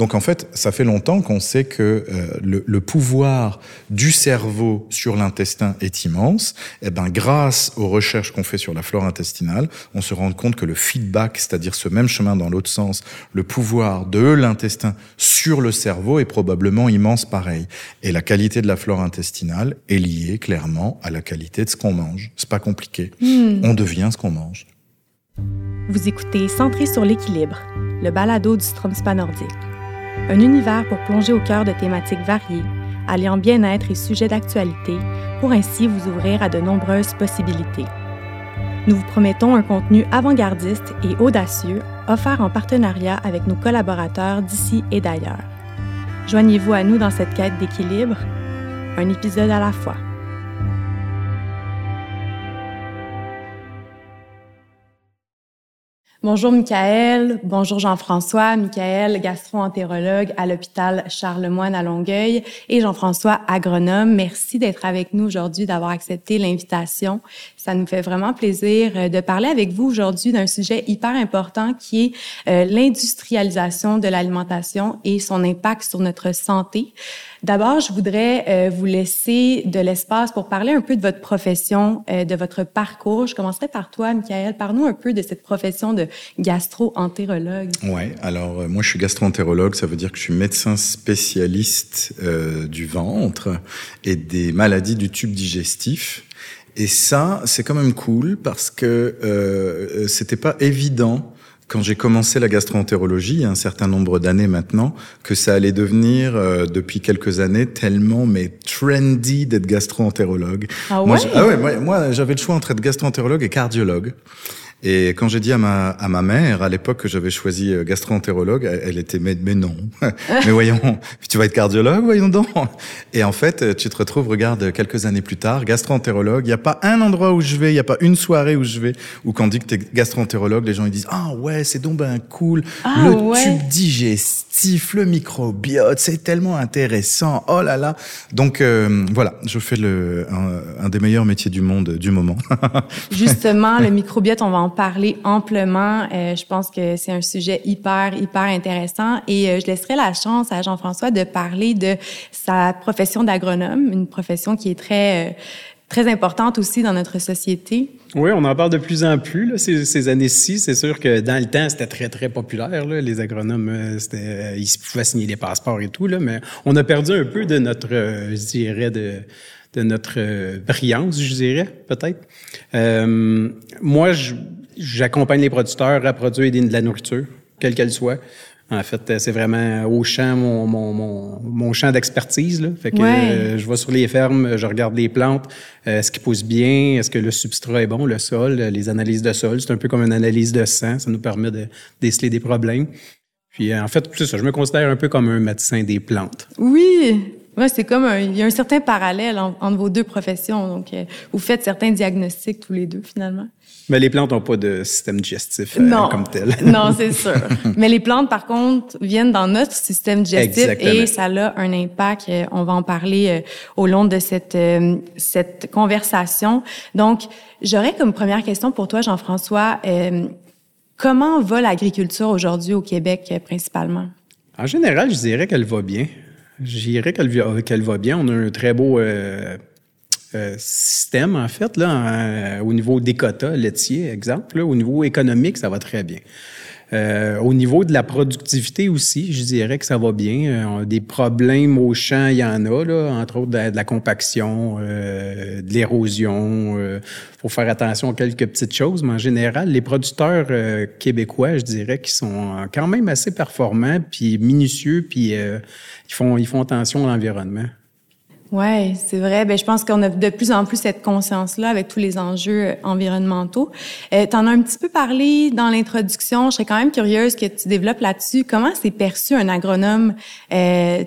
Donc en fait, ça fait longtemps qu'on sait que euh, le, le, pouvoir du cerveau sur l'intestin est immense. Et eh ben, grâce aux recherches qu'on fait sur la flore intestinale, on se rend compte que le feedback, c'est-à-dire ce même chemin dans l'autre sens, le pouvoir de l'intestin sur le cerveau est probablement immense pareil. Et la qualité de la flore intestinale est liée clairement à la qualité de ce qu'on mange. C'est pas compliqué. Hmm. On devient ce qu'on mange. Vous écoutez Centré sur l'équilibre, le balado du Stromspa nordique. Un univers pour plonger au cœur de thématiques variées, alliant bien-être et sujets d'actualité, pour ainsi vous ouvrir à de nombreuses possibilités. Nous vous promettons un contenu avant-gardiste et audacieux, offert en partenariat avec nos collaborateurs d'ici et d'ailleurs. Joignez-vous à nous dans cette quête d'équilibre, un épisode à la fois. Bonjour Michael, bonjour Jean-François. Michael, gastro-entérologue à l'hôpital Charlemagne à Longueuil et Jean-François, agronome. Merci d'être avec nous aujourd'hui, d'avoir accepté l'invitation. Ça nous fait vraiment plaisir euh, de parler avec vous aujourd'hui d'un sujet hyper important qui est euh, l'industrialisation de l'alimentation et son impact sur notre santé. D'abord, je voudrais euh, vous laisser de l'espace pour parler un peu de votre profession, euh, de votre parcours. Je commencerai par toi, Michael. Parle-nous un peu de cette profession de gastro-entérologue. Ouais. Alors, euh, moi, je suis gastro-entérologue. Ça veut dire que je suis médecin spécialiste du ventre et des maladies du tube digestif. Et ça, c'est quand même cool parce que euh, c'était pas évident quand j'ai commencé la gastroentérologie, il y a un certain nombre d'années maintenant, que ça allait devenir, euh, depuis quelques années, tellement mais trendy d'être gastroentérologue. Ah ouais, moi, ah ouais, moi j'avais le choix entre être gastroentérologue et cardiologue. Et quand j'ai dit à ma, à ma mère, à l'époque que j'avais choisi euh, gastro-entérologue, elle était mais, mais non. mais voyons, tu vas être cardiologue, voyons donc. Et en fait, tu te retrouves, regarde, quelques années plus tard, gastro-entérologue. Il n'y a pas un endroit où je vais, il n'y a pas une soirée où je vais, où quand on dit que tu es gastro-entérologue, les gens ils disent ah ouais, c'est donc ben cool, ah, le tube digestif, le microbiote, c'est tellement intéressant. Oh là là. Donc euh, voilà, je fais le un, un, des meilleurs métiers du monde du moment. Justement, le microbiote, on va en parler amplement. Euh, je pense que c'est un sujet hyper, hyper intéressant. Et euh, je laisserai la chance à Jean-François de parler de sa profession d'agronome, une profession qui est très... Euh, très importante aussi dans notre société. Oui, on en parle de plus en plus ces, années-ci. C'est sûr que dans le temps, c'était très, très populaire. Les agronomes, ils pouvaient signer des passeports et tout, mais on a perdu un peu de notre, je dirais, de, de notre brillance, je dirais, peut-être. Moi, je, j'accompagne les producteurs à produire de la nourriture, quelle qu'elle soit. En fait, c'est vraiment au champ, mon, mon, mon, mon champ d'expertise. Là. Fait que euh, je vais sur les fermes, je regarde les plantes, euh, est-ce qu'ils poussent bien, est-ce que le substrat est bon, le sol, les analyses de sol. C'est un peu comme une analyse de sang, ça nous permet de déceler des problèmes. Puis en fait, c'est ça, je me considère un peu comme un médecin des plantes. Oui, Ouais, c'est comme il y a un certain parallèle entre vos deux professions. Donc, euh, vous faites certains diagnostics tous les deux finalement. Mais les plantes n'ont pas de système digestif euh, comme tel. non, c'est sûr. Mais les plantes, par contre, viennent dans notre système digestif et ça a un impact. Euh, on va en parler au long de cette cette conversation. Donc, j'aurais comme première question pour toi, Jean-François. comment va l'agriculture aujourd'hui au Québec principalement? En général, je dirais qu'elle va bien. Je dirais qu'elle va bien. On a un très beau euh, euh, système, en fait, là, au niveau des quotas laitiers, exemple. au niveau économique, ça va très bien. Euh, au niveau de la productivité aussi, je dirais que ça va bien. des problèmes au champ, il y en a, là, entre autres de, la compaction, de l'érosion. Il faut faire attention à quelques petites choses, mais en général, les producteurs québécois, je dirais, qui sont quand même assez performants, puis minutieux, puis ils font, ils font attention à l'environnement. Oui, c'est vrai. Ben, je pense qu'on a de plus en plus cette conscience-là avec tous les enjeux environnementaux. Euh, tu as un petit peu parlé dans l'introduction. Je serais quand même curieuse que tu développes là-dessus. Comment c'est perçu un agronome euh,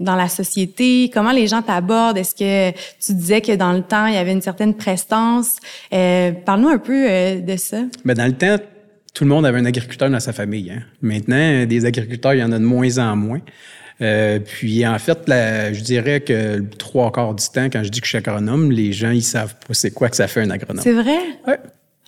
dans la société? Comment les gens t'abordent? Est-ce que tu disais que dans le temps, il y avait une certaine prestance? Euh, Parle-nous un peu euh, de ça. Ben, dans le temps, tout le monde avait un agriculteur dans sa famille. Hein. Maintenant, des agriculteurs, il y en a de moins en moins. Euh, puis en fait, je dirais que trois quarts du temps, quand je dis que je suis agronome, les gens ils savent pas c'est quoi que ça fait un agronome. C'est vrai? Ouais.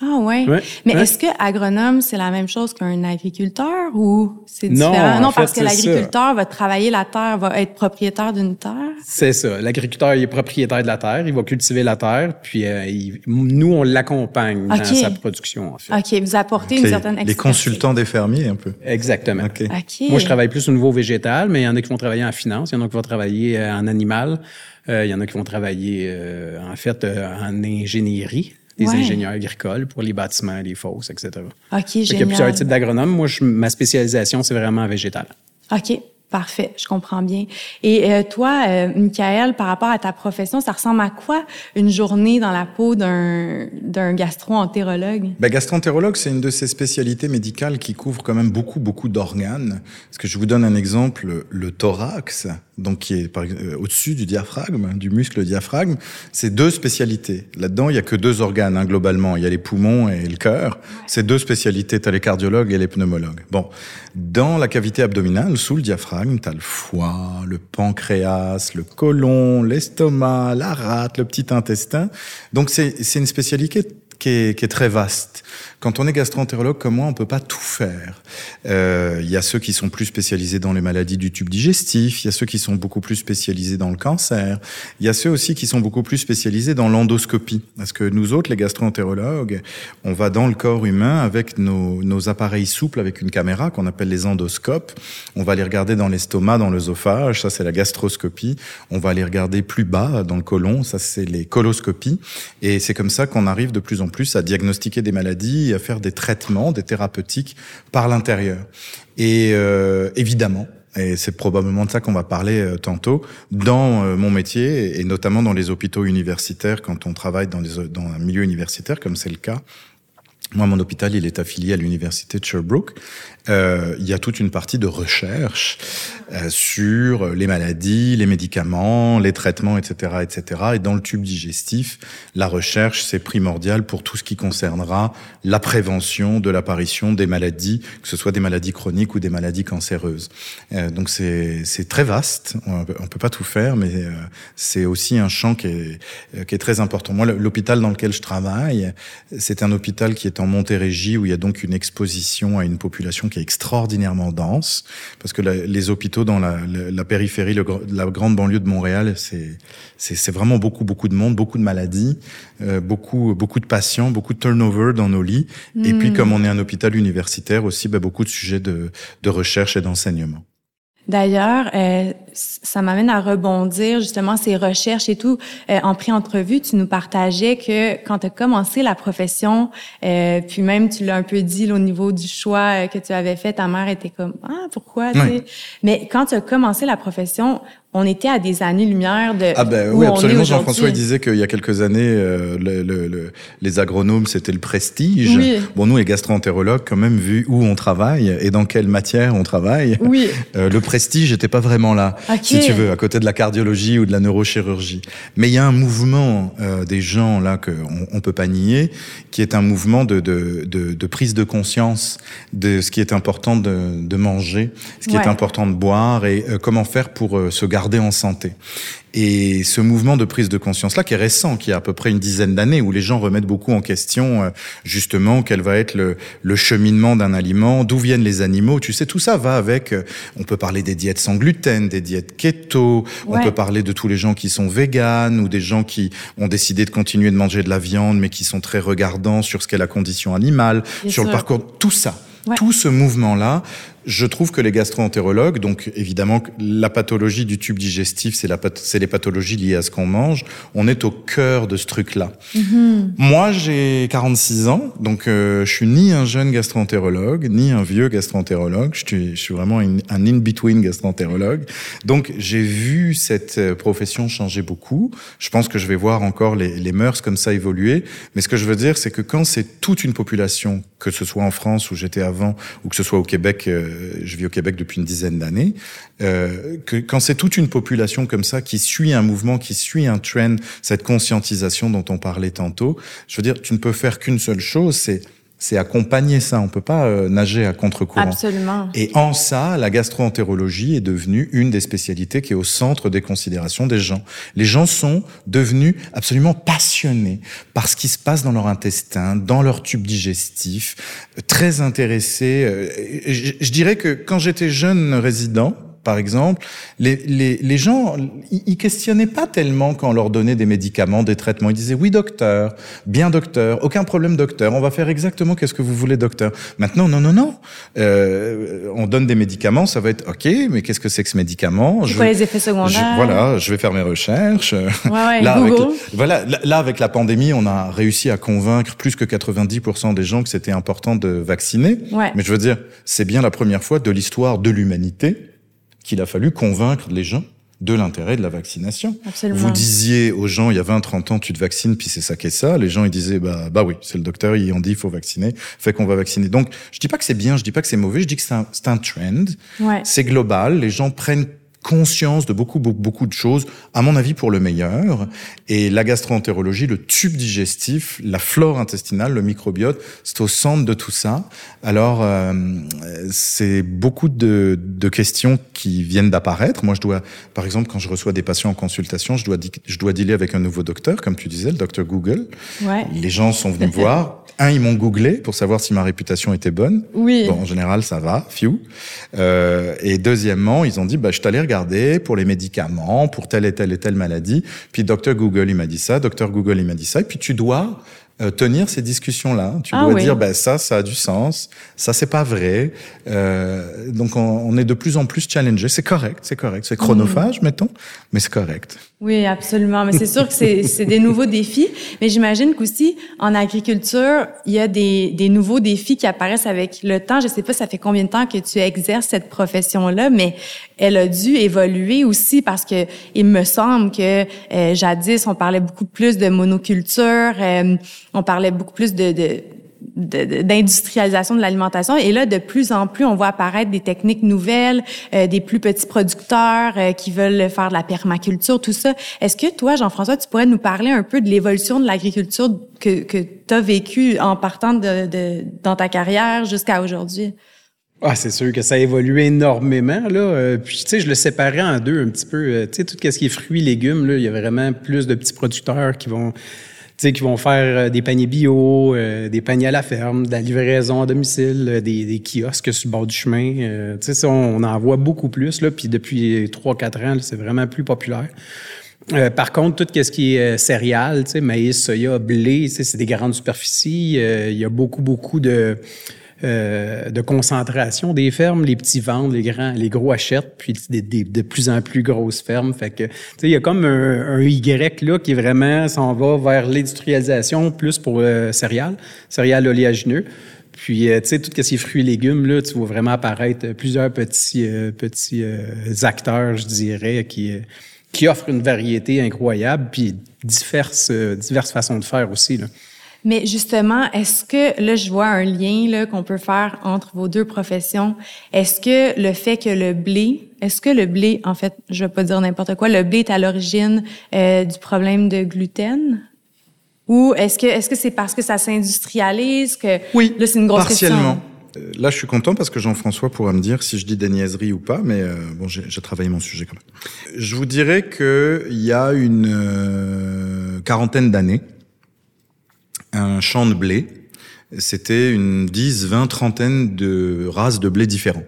Ah ouais. Mais est-ce que agronome c'est la même chose qu'un agriculteur ou c'est différent? Non, parce que l'agriculteur va travailler la terre, va être propriétaire d'une terre? C'est ça. L'agriculteur il est propriétaire de la terre, il va cultiver la terre, puis euh, nous on l'accompagne dans sa production en fait. Ok, vous apportez une certaine expertise. Les consultants des fermiers un peu. Exactement. Moi je travaille plus au niveau végétal, mais il y en a qui vont travailler en finance, il y en a qui vont travailler euh, en animal, euh, il y en a qui vont travailler en fait en ingénierie des ingénieurs agricoles pour les bâtiments, les fosses, etc. OK, génial. Il y a plusieurs types d'agronomes. Moi, je, ma spécialisation, c'est vraiment végétal. OK. Parfait, je comprends bien. Et euh, toi, euh, Michael, par rapport à ta profession, ça ressemble à quoi une journée dans la peau d'un d'un gastro-entérologue? Ben, Gastro-entérologue, c'est une de ces spécialités médicales qui couvre quand même beaucoup beaucoup d'organes. Parce que je vous donne un exemple, le thorax, donc qui est euh, au-dessus du diaphragme, du muscle diaphragme, c'est deux spécialités. Là-dedans, il y a que deux organes hein, globalement. Il y a les poumons et le cœur. C'est deux spécialités. Tu as les cardiologues et les pneumologues. Bon, dans la cavité abdominale, sous le diaphragme, tu as le foie, le pancréas, le côlon, l'estomac, la rate, le petit intestin. Donc c'est une spécialité qui est, très vaste. Quand on est gastro-entérologue comme moi, on peut pas tout faire. Euh, il y a ceux qui sont plus spécialisés dans les maladies du tube digestif, il y a ceux qui sont beaucoup plus spécialisés dans le cancer, il y a ceux aussi qui sont beaucoup plus spécialisés dans l'endoscopie. Parce que nous autres, les gastro-entérologues, on va dans le corps humain avec nos, nos appareils souples, avec une caméra qu'on appelle les endoscopes. On va les regarder dans l'estomac, dans l'œsophage, ça c'est la gastroscopie. On va les regarder plus bas, dans le côlon, ça c'est les coloscopies. Et c'est comme ça qu'on arrive de plus en plus à diagnostiquer des maladies à faire des traitements, des thérapeutiques par l'intérieur. Et euh, évidemment, et c'est probablement de ça qu'on va parler euh, tantôt, dans euh, mon métier, et notamment dans les hôpitaux universitaires, quand on travaille dans, dans un milieu universitaire, comme c'est le cas, moi, mon hôpital, il est affilié à l'université de Sherbrooke. Euh, il y a toute une partie de recherche euh, sur les maladies, les médicaments, les traitements, etc., etc. Et dans le tube digestif, la recherche, c'est primordial pour tout ce qui concernera la prévention de l'apparition des maladies, que ce soit des maladies chroniques ou des maladies cancéreuses. Euh, donc c'est très vaste. On peut pas tout faire, mais euh, c'est aussi un champ qui est, euh, qui est très important. Moi, l'hôpital dans lequel je travaille, c'est un hôpital qui est en Montérégie où il y a donc une exposition à une population qui est extraordinairement dense, parce que les hôpitaux dans la, la, périphérie, le, la grande banlieue de Montréal, c'est vraiment beaucoup, beaucoup de monde, beaucoup de maladies, euh, beaucoup, beaucoup de patients, beaucoup de turnover dans nos lits. Et puis, hmm. comme on est un hôpital universitaire aussi, ben, beaucoup de sujets de, de recherche et d'enseignement. D'ailleurs, euh, ça m'amène à rebondir justement ces recherches et tout. Euh, en pré-entrevue, tu nous partageais que quand tu as commencé la profession, euh, puis même tu l'as un peu dit au niveau du choix que tu avais fait, ta mère était comme ah pourquoi Mais quand tu as commencé la profession, on était à des années-lumière de. Ah ben oui, absolument. Jean-François disait qu'il y a quelques années, euh, le, le, les agronomes c'était le prestige. Bon, nous les gastro-entérologues, quand même, vu où on travaille et dans quelle matière on travaille, oui. euh, le prestige n'était pas vraiment là, si tu veux, à côté de la cardiologie ou de la neurochirurgie. Mais il y a un mouvement euh, des gens là que on, peut pas nier, qui est un mouvement de, de, de, de, prise de conscience de ce qui est important de, de manger, ce qui est important de boire et euh, comment faire pour euh, se garder en santé. Et ce mouvement de prise de conscience-là, qui est récent, qui a à peu près une dizaine d'années, où les gens remettent beaucoup en question, euh, justement, quel va être le, le cheminement d'un aliment, d'où viennent les animaux. Tu sais, tout ça va avec, euh, on peut parler des diètes sans gluten, des diètes keto, on peut parler de tous les gens qui sont véganes, ou des gens qui ont décidé de continuer de manger de la viande, mais qui sont très regardants sur ce qu'est la condition animale, sur le parcours, tout ça. Tout ce mouvement-là, je trouve que les gastro-entérologues, donc évidemment la pathologie du tube digestif, c'est, les pathologies liées à ce qu'on mange, on est au cœur de ce truc-là. Mm-hmm. Moi, j'ai 46 ans, donc euh, je suis ni un jeune gastro-entérologue, ni un vieux gastro-entérologue, je suis, je suis vraiment un in-between gastro-entérologue. Donc j'ai vu cette euh, profession changer beaucoup. Je pense que je vais voir encore les, les mœurs comme ça évoluer. Mais ce que je veux dire, c'est que quand c'est toute une population, que ce soit en France où j'étais avant, ou que ce soit au Québec, euh, euh, je vis au Québec depuis une dizaine d'années, euh, quand c'est toute une population comme ça qui suit un mouvement, qui suit un trend, cette conscientisation dont on parlait tantôt, je veux dire, tu ne peux faire qu'une seule chose, c'est c'est accompagner ça. On peut pas euh, nager à contre-courant. Absolument. Et en ça, la gastroentérologie est devenue une des spécialités qui est au centre des considérations des gens. Les gens sont devenus absolument passionnés par ce qui se passe dans leur intestin, dans leur tube digestif, très intéressés. Euh, je, je dirais que quand j'étais jeune résident, par exemple, les, les, les gens, ils questionnaient pas tellement quand on leur donnait des médicaments, des traitements. Ils disaient oui docteur, bien docteur, aucun problème docteur, on va faire exactement qu'est-ce que vous voulez docteur. Maintenant non non non, euh, on donne des médicaments, ça va être ok, mais qu'est-ce que c'est que ce médicament? Je, quoi les effets secondaires? Voilà, je vais faire mes recherches. Ouais, ouais, là, Google. avec, voilà, là avec la pandémie, on a réussi à convaincre plus que 90% des gens que c'était important de vacciner. Ouais. Mais je veux dire, c'est bien la première fois de l'histoire de l'humanité qu'il a fallu convaincre les gens de l'intérêt de la vaccination. Absolument. Vous disiez aux gens il y a 20 30 ans tu te vaccines puis c'est ça qu'est ça, les gens ils disaient bah bah oui, c'est le docteur, ils ont dit il faut vacciner, fait qu'on va vacciner. Donc, je dis pas que c'est bien, je dis pas que c'est mauvais, je dis que c'est un, c'est un trend. Ouais. C'est global, les gens prennent conscience de beaucoup, beaucoup, beaucoup de choses, à mon avis pour le meilleur. Et la gastroentérologie, le tube digestif, la flore intestinale, le microbiote, c'est au centre de tout ça. Alors, euh, c'est beaucoup de, de questions qui viennent d'apparaître. Moi, je dois, par exemple, quand je reçois des patients en consultation, je dois, je dois dealer avec un nouveau docteur, comme tu disais, le docteur Google. Ouais. Les gens sont venus me voir. Un, ils m'ont googlé pour savoir si ma réputation était bonne. Oui. Bon, en général, ça va, few. Euh, et deuxièmement, ils ont dit, bah, je t'allais pour les médicaments, pour telle et telle et telle maladie. Puis docteur Google, il m'a dit ça, docteur Google, il m'a dit ça. Et puis tu dois euh, tenir ces discussions-là. Tu Ah dois oui. dire, bah, ça, ça a du sens, ça, c'est pas vrai. Euh, donc, on, on est de plus en plus challengé. C'est correct, c'est correct. C'est chronophage, Mm. mettons, mais c'est correct. Oui, absolument. Mais c'est sûr que c'est des nouveaux défis. Mais j'imagine qu'aussi, en agriculture, il y a des, des nouveaux défis qui apparaissent avec le temps. Je sais pas, ça fait combien de temps que tu exerces cette profession-là, mais elle a dû évoluer aussi parce que il me semble que euh, jadis, on parlait beaucoup plus de monoculture, euh, on parlait beaucoup plus de, de d'industrialisation de l'alimentation. Et là, de plus en plus, on voit apparaître des techniques nouvelles, euh, des plus petits producteurs euh, qui veulent faire de la permaculture, tout ça. Est-ce que toi, Jean-François, tu pourrais nous parler un peu de l'évolution de l'agriculture que, que tu as vécue en partant de, de, dans ta carrière jusqu'à aujourd'hui? Ah, c'est sûr que ça a évolué énormément. Là. Euh, puis, tu sais, je le séparais en deux un petit peu. Euh, tu sais, tout ce qui est fruits, légumes, là, il y a vraiment plus de petits producteurs qui vont, qui vont faire euh, des paniers bio, euh, des paniers à la ferme, de la livraison à domicile, euh, des, kiosques sur le bord du chemin. Tu sais, on, en voit beaucoup plus. Là, puis depuis 3-4 ans, c'est vraiment plus populaire. Par contre, tout ce qui est céréales, maïs, soya, blé, c'est des grandes superficies. Il y a beaucoup, beaucoup de, euh, de concentration des fermes. Les petits vendent, les grands, les gros achètent, puis des, des- de plus en plus grosses fermes. Fait que, tu sais, il y a comme un, un Y là qui vraiment s'en va vers l'industrialisation plus pour euh, céréales, céréales oléagineux. Puis, euh, tu sais, tout ce qui fruits et légumes, là, tu vois vraiment apparaître plusieurs petits, euh, petits euh, acteurs, je dirais, qui, euh, qui offrent une variété incroyable, puis diverses, diverses façons de faire aussi. Là. Mais justement, est-ce que là je vois un lien là qu'on peut faire entre vos deux professions Est-ce que le fait que le blé, est-ce que le blé, en fait, je vais pas dire n'importe quoi, le blé est à l'origine euh, du problème de gluten? Ou est-ce que est-ce que c'est parce que ça s'industrialise que Oui, là c'est une grosse partiellement. question. Euh, Là, je suis content parce que Jean-François pourra me dire si je dis des niaiseries ou pas, mais euh, bon, j'ai j'ai travaillé mon sujet quand même. Je vous dirais que il y a une euh, quarantaine d'années, un champ de blé, c'était une 10, 20, trentaine de races de blé différents.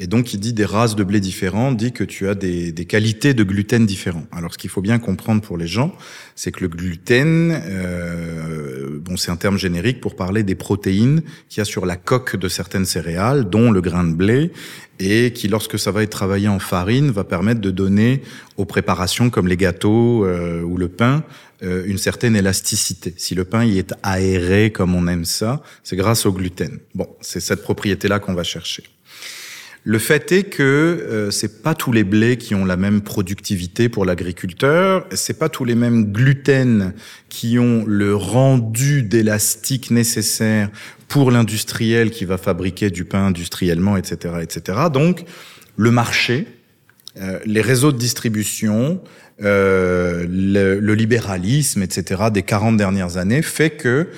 Et donc, il dit des races de blé différents, dit que tu as des, des qualités de gluten différents. Alors, ce qu'il faut bien comprendre pour les gens, c'est que le gluten, euh, bon, c'est un terme générique pour parler des protéines qu'il y a sur la coque de certaines céréales, dont le grain de blé, et qui, lorsque ça va être travaillé en farine, va permettre de donner aux préparations comme les gâteaux euh, ou le pain euh, une certaine élasticité. Si le pain y est aéré comme on aime ça, c'est grâce au gluten. Bon, c'est cette propriété-là qu'on va chercher. Le fait est que euh, c'est pas tous les blés qui ont la même productivité pour l'agriculteur, c'est pas tous les mêmes gluten qui ont le rendu d'élastique nécessaire pour l'industriel qui va fabriquer du pain industriellement, etc., etc. Donc, le marché, euh, les réseaux de distribution, euh, le, le libéralisme, etc. des 40 dernières années fait que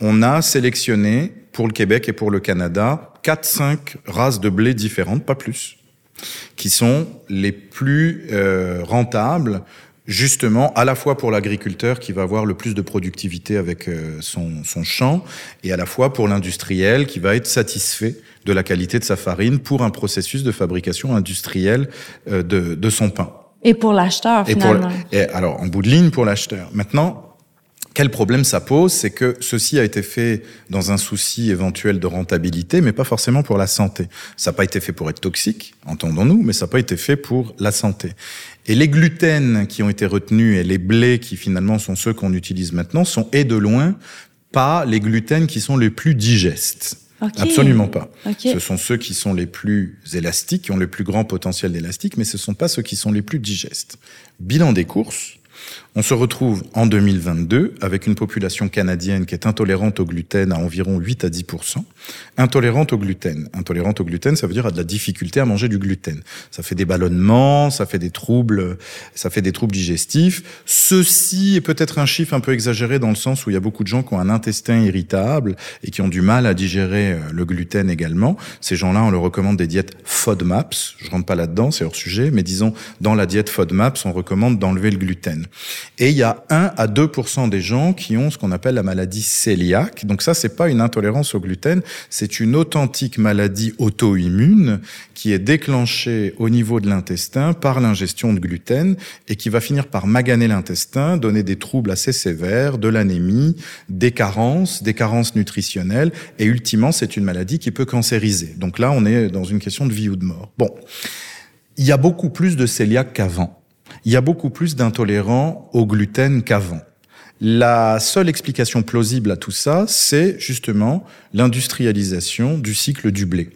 on a sélectionné pour le Québec et pour le Canada, 4-5 races de blé différentes, pas plus, qui sont les plus euh, rentables justement à la fois pour l'agriculteur qui va avoir le plus de productivité avec euh, son, son champ et à la fois pour l'industriel qui va être satisfait de la qualité de sa farine pour un processus de fabrication industrielle euh, de, de son pain. Et pour l'acheteur, finalement. Et, et alors, en bout de ligne pour l'acheteur. Maintenant, quel problème ça pose C'est que ceci a été fait dans un souci éventuel de rentabilité, mais pas forcément pour la santé. Ça n'a pas été fait pour être toxique, entendons-nous, mais ça n'a pas été fait pour la santé. Et les gluten qui ont été retenus et les blés qui finalement sont ceux qu'on utilise maintenant sont, et de loin, pas les gluten qui sont les plus digestes. Okay. Absolument pas. Okay. Ce sont ceux qui sont les plus élastiques, qui ont le plus grand potentiel d'élastique, mais ce ne sont pas ceux qui sont les plus digestes. Bilan des courses, on se retrouve en 2022 avec une population canadienne qui est intolérante au gluten à environ 8 à 10% Intolérante au gluten. Intolérante au gluten, ça veut dire a de la difficulté à manger du gluten. Ça fait des ballonnements, ça fait des troubles, ça fait des troubles digestifs. Ceci est peut-être un chiffre un peu exagéré dans le sens où il y a beaucoup de gens qui ont un intestin irritable et qui ont du mal à digérer euh, le gluten également. Ces gens-là, on leur recommande des diètes FODMAPs. Je rentre pas là-dedans, c'est hors sujet, mais disons dans la diète FODMAPs, on recommande d'enlever le gluten. Et il y a 1 à 2% des gens qui ont ce qu'on appelle la maladie cœliaque. Donc ça, c'est pas une intolérance au gluten, c'est une authentique maladie auto-immune qui est déclenchée au niveau de l'intestin par l'ingestion de gluten et qui va finir par maganer l'intestin, donner des troubles assez sévères, de l'anémie, des carences, des carences nutritionnelles, et ultimement, c'est une maladie qui peut cancériser. Donc là, on est dans une question de vie ou de mort. Bon. Il y a beaucoup plus de cœliaques qu'avant il y a beaucoup plus d'intolérants au gluten qu'avant. La seule explication plausible à tout ça, c'est justement l'industrialisation du cycle du blé.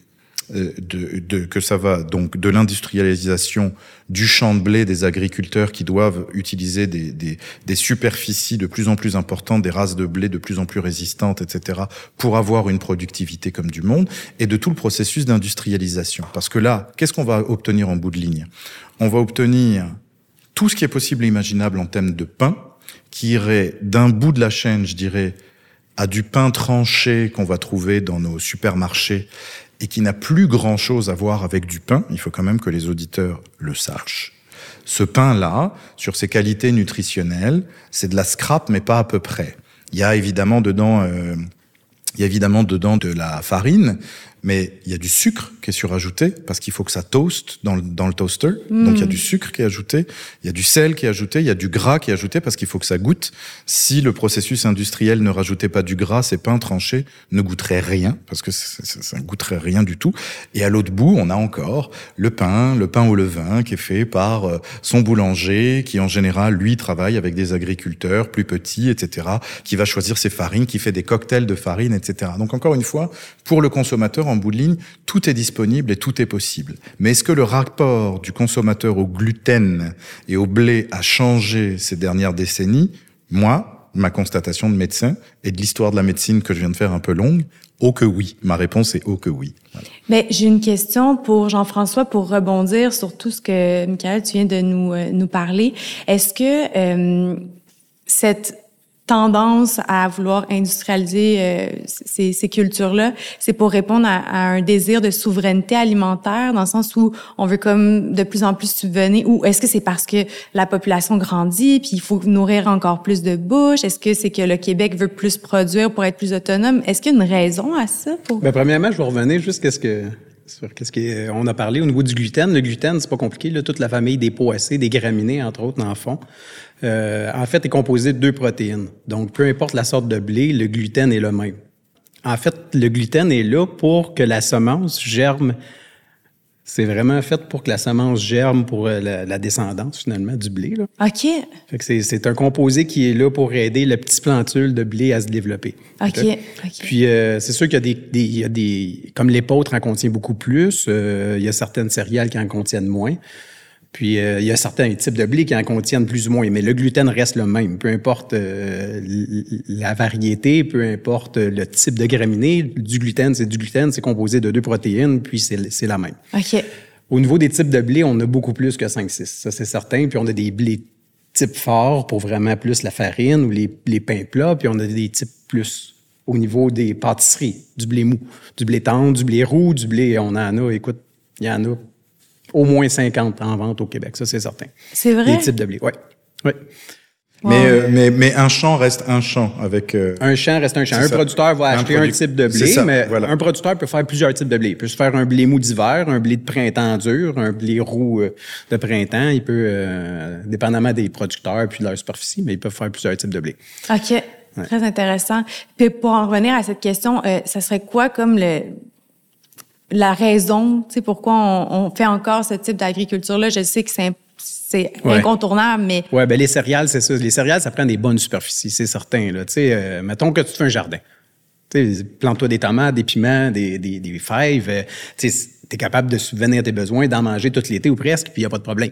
Euh, de, de, que ça va donc de l'industrialisation du champ de blé des agriculteurs qui doivent utiliser des, des, des, superficies de plus en plus importantes, des races de blé de plus en plus résistantes, etc., pour avoir une productivité comme du monde, et de tout le processus d'industrialisation. Parce que là, qu'est-ce qu'on va obtenir en bout de ligne? On va obtenir tout ce qui est possible et imaginable en termes de pain, qui irait d'un bout de la chaîne, je dirais, à du pain tranché qu'on va trouver dans nos supermarchés et qui n'a plus grand-chose à voir avec du pain, il faut quand même que les auditeurs le sachent. Ce pain-là, sur ses qualités nutritionnelles, c'est de la scrap, mais pas à peu près. Il y a évidemment dedans, euh, il y a évidemment dedans de la farine, mais il y a du sucre qui est surajouté parce qu'il faut que ça toast dans le, dans le toaster. Mm. Donc il y a du sucre qui est ajouté, il y a du sel qui est ajouté, il y a du gras qui est ajouté parce qu'il faut que ça goûte. Si le processus industriel ne rajoutait pas du gras, ces pains tranchés ne goûteraient rien parce que ça ne goûterait rien du tout. Et à l'autre bout, on a encore le pain, le pain au levain qui est fait par euh, son boulanger qui en général, lui, travaille avec des agriculteurs plus petits, etc., qui va choisir ses farines, qui fait des cocktails de farine, etc. Donc encore une fois, pour le consommateur, en bout de ligne, tout est disponible et tout est possible. Mais est-ce que le rapport du consommateur au gluten et au blé a changé ces dernières décennies? Moi, ma constatation de médecin et de l'histoire de la médecine que je viens de faire un peu longue, oh que oui. Ma réponse est oh que oui. Mais j'ai une question pour Jean-François pour rebondir sur tout ce que Michael tu viens de nous euh, nous parler. Est-ce que euh, cette tendance à vouloir industrialiser euh, ces, ces cultures-là, c'est pour répondre à, à, un désir de souveraineté alimentaire, dans le sens où on veut comme de plus en plus subvenir, ou est-ce que c'est parce que la population grandit, puis il faut nourrir encore plus de bouches? Est-ce que c'est que le Québec veut plus produire pour être plus autonome? Est-ce qu'il y a une raison à ça? Pour... Bien, premièrement, je vais revenir juste qu'est-ce que sur qu'est-ce qu'on a parlé au niveau du gluten. Le gluten, c'est pas compliqué. Là, toute la famille des poissés, des graminées, entre autres, en fond euh, en fait, est composé de deux protéines. Donc, peu importe la sorte de blé, le gluten est le même. En fait, le gluten est là pour que la semence germe. C'est vraiment fait pour que la semence germe pour euh, la, la descendance, finalement, du blé. Là. OK. C'est, c'est un composé qui est là pour aider le petit plantule de blé à se développer. OK. okay? Puis, euh, c'est sûr qu'il y a des, des, il y a des... Comme l'épeautre en contient beaucoup plus, euh, il y a certaines céréales qui en contiennent moins. Puis euh, il y a certains types de blé qui en contiennent plus ou moins, mais le gluten reste le même. Peu importe euh, la variété, peu importe le type de graminée, du gluten, c'est du gluten, c'est composé de deux protéines, puis c'est la même. OK. Au niveau des types de blé, on a beaucoup plus que 5-6, ça c'est certain. Puis on a des blés type forts pour vraiment plus la farine ou les, les pains plats, puis on a des types plus au niveau des pâtisseries, du blé mou, du blé tendre, du blé roux, du blé, on en a, écoute, il y en a au moins 50 en vente au Québec, ça c'est certain. C'est vrai? Des types de blé, oui. Ouais. Mais, euh, mais, mais un champ reste un champ avec. Euh, un champ reste un champ. Un ça. producteur va Un acheter un type de blé, ça, mais voilà. un producteur peut faire plusieurs types de blé. Il peut se faire un blé mou d'hiver, un blé de printemps dur, un blé roux euh, de printemps. Il peut, euh, dépendamment des producteurs puis de leur superficie, mais ils peuvent faire plusieurs types de blé. OK. Très intéressant. Puis pour en revenir à cette question, euh, ça serait quoi comme le la raison, tu sais, pourquoi on, on fait encore ce type d'agriculture-là? Je sais que c'est c'est Ouais. incontournable, mais Ouais, ben les céréales, c'est ça. Les céréales, ça prend des bonnes superficies, c'est certain. Là. Tu sais, euh, mettons que tu te fais un jardin. Tu sais, plante-toi des tomates, des piments, des, des, des fèves. euh, tu t'es capable de subvenir à tes besoins, d'en manger tout l'été ou presque, puis il n'y a pas de problème.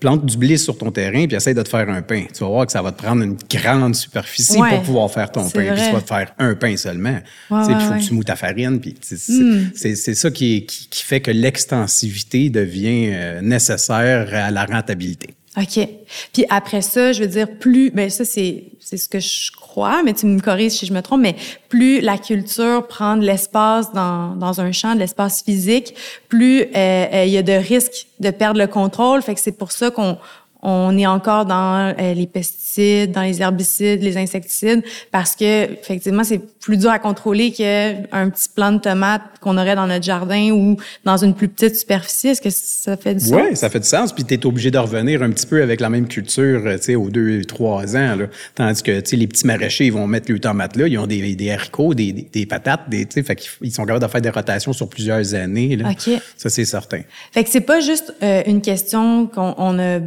Plante du blé sur ton terrain, puis essaie de te faire un pain. Tu vas voir que ça va te prendre une grande superficie Ouais, pour pouvoir faire ton pain. Puis tu vas te faire un pain seulement. Il ouais, faut que tu ta farine. Puis c'est- ça qui, est- qui, qui fait que l'extensivité devient euh, nécessaire à la rentabilité. OK. Puis après ça, je veux dire, plus, ben ça, c'est, c'est ce que je crois, mais tu me corriges si je me trompe, mais plus la culture prend de l'espace dans, dans un champ, de l'espace physique, plus euh, euh, il y a de risques de perdre le contrôle. Fait que c'est pour ça qu'on on est encore dans euh, les pesticides, dans les herbicides, les insecticides, parce que effectivement c'est plus dur à contrôler qu'un petit plant de tomate qu'on aurait dans notre jardin ou dans une plus petite superficie. Est-ce que ça fait du sens? Oui, ça fait du sens. Puis tu es obligé de revenir un petit peu avec la même culture, euh, tu sais, aux deux, trois ans. Là. Tandis que, tu sais, les petits maraîchers, ils vont mettre le tomates là. Ils ont des, des haricots, des, des, des patates, des, tu sais, fait qu'ils ils sont capables de faire des rotations sur plusieurs années. Là. OK. Ça, c'est certain. Fait que c'est pas juste euh, une question qu'on on a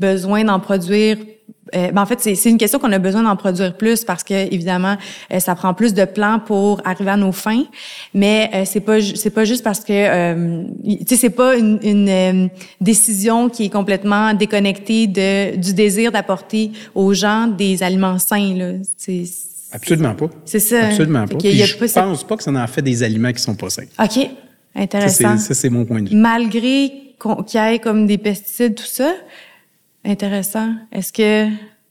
besoin d'en produire. euh, ben en fait, c'est une question qu'on a besoin d'en produire plus parce que évidemment, euh, ça prend plus de plans pour arriver à nos fins. Mais euh, c'est pas c'est pas juste parce que euh, tu sais c'est pas une, une euh, décision qui est complètement déconnectée de du désir d'apporter aux gens des aliments sains là. C'est Absolument pas. C'est ça. Absolument pas. Puis je pas pense pas que ça en fait des aliments qui sont pas sains. ok intéressant. Ça, c'est mon point de vue. malgré qu'il y ait comme des pesticides, tout ça. Intéressant. Est-ce que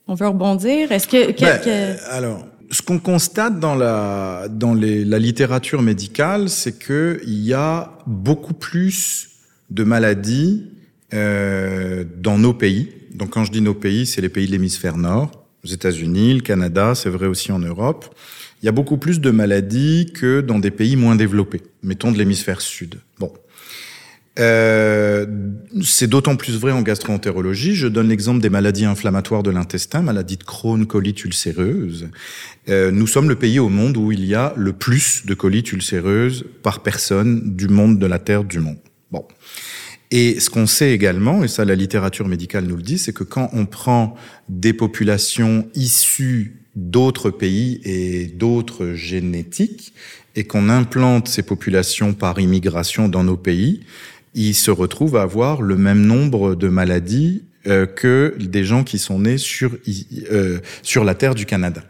on veut rebondir? Est-ce que, que- Ben, que- alors, ce qu'on constate dans la dans les, la littérature médicale, c'est que il y a beaucoup plus de maladies euh, dans nos pays. Donc, quand je dis nos pays, c'est les pays de l'hémisphère nord, aux États-Unis, le Canada, c'est vrai aussi en Europe. Il y a beaucoup plus de maladies que dans des pays moins développés, mettons de l'hémisphère sud. Bon. Euh, c'est d'autant plus vrai en gastroentérologie. Je donne l'exemple des maladies inflammatoires de l'intestin, maladie de Crohn, colite ulcéreuse. Euh, nous sommes le pays au monde où il y a le plus de colite ulcéreuse par personne du monde, de la Terre, du monde. Bon. Et ce qu'on sait également, et ça la littérature médicale nous le dit, c'est que quand on prend des populations issues d'autres pays et d'autres génétiques, et qu'on implante ces populations par immigration dans nos pays, ils se retrouvent à avoir le même nombre de maladies euh, que des gens qui sont nés sur, euh, sur la terre du Canada.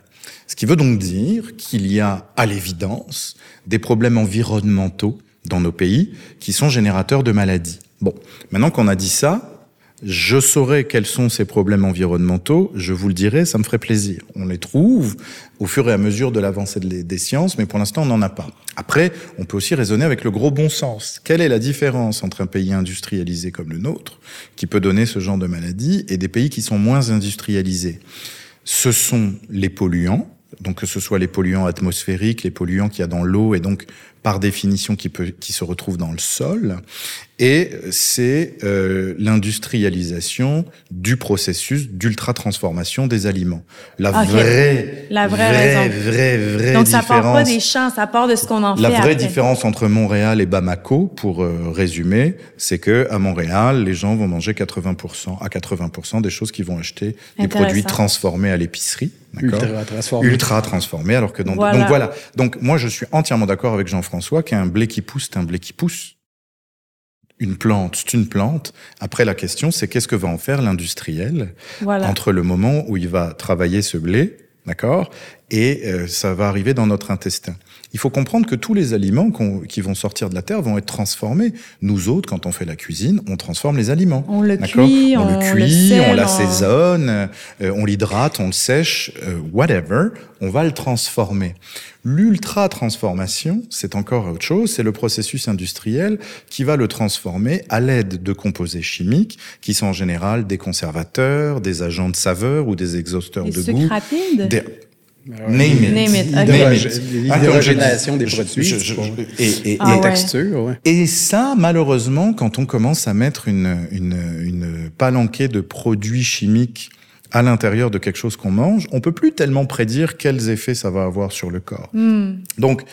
Ce qui veut donc dire qu'il y a, à l'évidence, des problèmes environnementaux dans nos pays qui sont générateurs de maladies. Bon, maintenant qu'on a dit ça, je saurai quels sont ces problèmes environnementaux, je vous le dirai, ça me ferait plaisir. On les trouve au fur et à mesure de l'avancée de- des sciences, mais pour l'instant, on n'en a pas. Après, on peut aussi raisonner avec le gros bon sens. Quelle est la différence entre un pays industrialisé comme le nôtre, qui peut donner ce genre de maladie, et des pays qui sont moins industrialisés? Ce sont les polluants, donc que ce soit les polluants atmosphériques, les polluants qu'il y a dans l'eau, et donc par définition qui, peut, qui se retrouvent dans le sol, et c'est euh, l'industrialisation du processus d'ultra-transformation des aliments. La Ok. vraie, La vraie vraie, raison. vraie, vraie Donc, ça différence. part pas des champs, ça part de ce qu'on en La fait vraie après. différence entre Montréal et Bamako, pour euh, résumer, c'est que à Montréal, les gens vont manger 80% à 80% des choses qu'ils vont acheter, des produits transformés à l'épicerie, d'accord? Ultra transformé. Ultra transformés, alors que dans Voilà. donc voilà. Donc moi, je suis entièrement d'accord avec Jean-François qu'un blé qui pousse, c'est un blé qui pousse. Une plante, c'est une plante. Après, la question, c'est qu'est-ce que va en faire l'industriel Voilà. entre le moment où il va travailler ce blé, d'accord, et euh, ça va arriver dans notre intestin. Il faut comprendre que tous les aliments qui vont sortir de la terre vont être transformés. Nous autres, quand on fait la cuisine, on transforme les aliments. On le cuit, on, le cuit, on l'assaisonne, euh, on l'hydrate, on le sèche, euh, whatever. On va le transformer. L'ultra-transformation, c'est encore autre chose, c'est le processus industriel qui va le transformer à l'aide de composés chimiques qui sont en général des conservateurs, des agents de saveur ou des exhausteurs de goût. rapides Name it. Name it. L'hydrogénation des produits. et, et, ah et, texture, ouais. et ça, malheureusement, quand on commence à mettre une, une, une palanquée de produits chimiques à l'intérieur de quelque chose qu'on mange, on peut plus tellement prédire quels effets ça va avoir sur le corps. Hmm. Donc,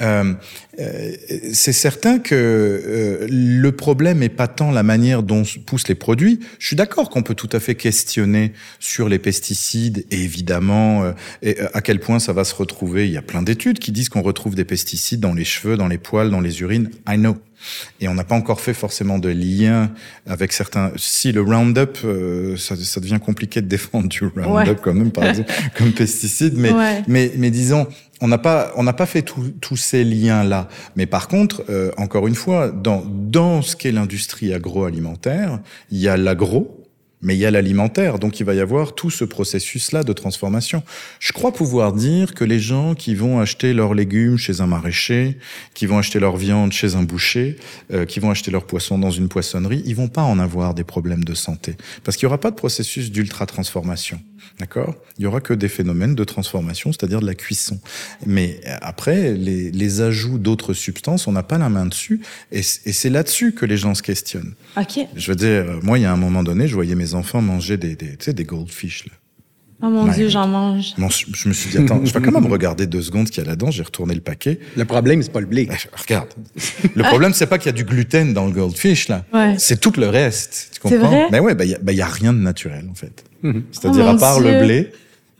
euh, euh, c'est certain que euh, le problème est pas tant la manière dont poussent les produits. Je suis d'accord qu'on peut tout à fait questionner sur les pesticides et évidemment et à quel point ça va se retrouver. Il y a plein d'études qui disent qu'on retrouve des pesticides dans les cheveux, dans les poils, dans les urines. I know. Et on n'a pas encore fait forcément de lien avec certains. Si le Roundup, ça, ça, devient compliqué de défendre du Roundup quand même, par exemple, comme pesticide. Mais, Ouais. mais, mais disons, on n'a pas, on n'a pas fait tous ces liens-là. Mais par contre, euh, encore une fois, dans, dans ce qu'est l'industrie agroalimentaire, il y a l'agro, mais il y a l'alimentaire, donc il va y avoir tout ce processus-là de transformation. Je crois pouvoir dire que les gens qui vont acheter leurs légumes chez un maraîcher, qui vont acheter leur viande chez un boucher, euh, qui vont acheter leurs poissons dans une poissonnerie, ils vont pas en avoir des problèmes de santé, parce qu'il y aura pas de processus d'ultra-transformation. D'accord? Il y aura que des phénomènes de transformation, c'est-à-dire de la cuisson. Mais après, les, les ajouts d'autres substances, on n'a pas la main dessus, et, et c'est là-dessus que les gens se questionnent. OK. Je veux dire, moi, il y a un moment donné, je voyais mes enfants manger des, des, tu sais, des goldfish. Là. Oh mon My Dieu, God. j'en mange. Bon, je je me suis dit, attends, je vais quand même regarder deux secondes ce qu'il y a là-dedans. J'ai retourné le paquet. Le problème, c'est pas le blé. Ben, regarde. Le problème, c'est pas qu'il y a du gluten dans le goldfish, là. Ouais. C'est tout le reste. Tu comprends? vrai? Mais ouais, ben, il y, a- ben, il y a rien de naturel, en fait. C'est-à-dire, Oh, à part Dieu. le blé,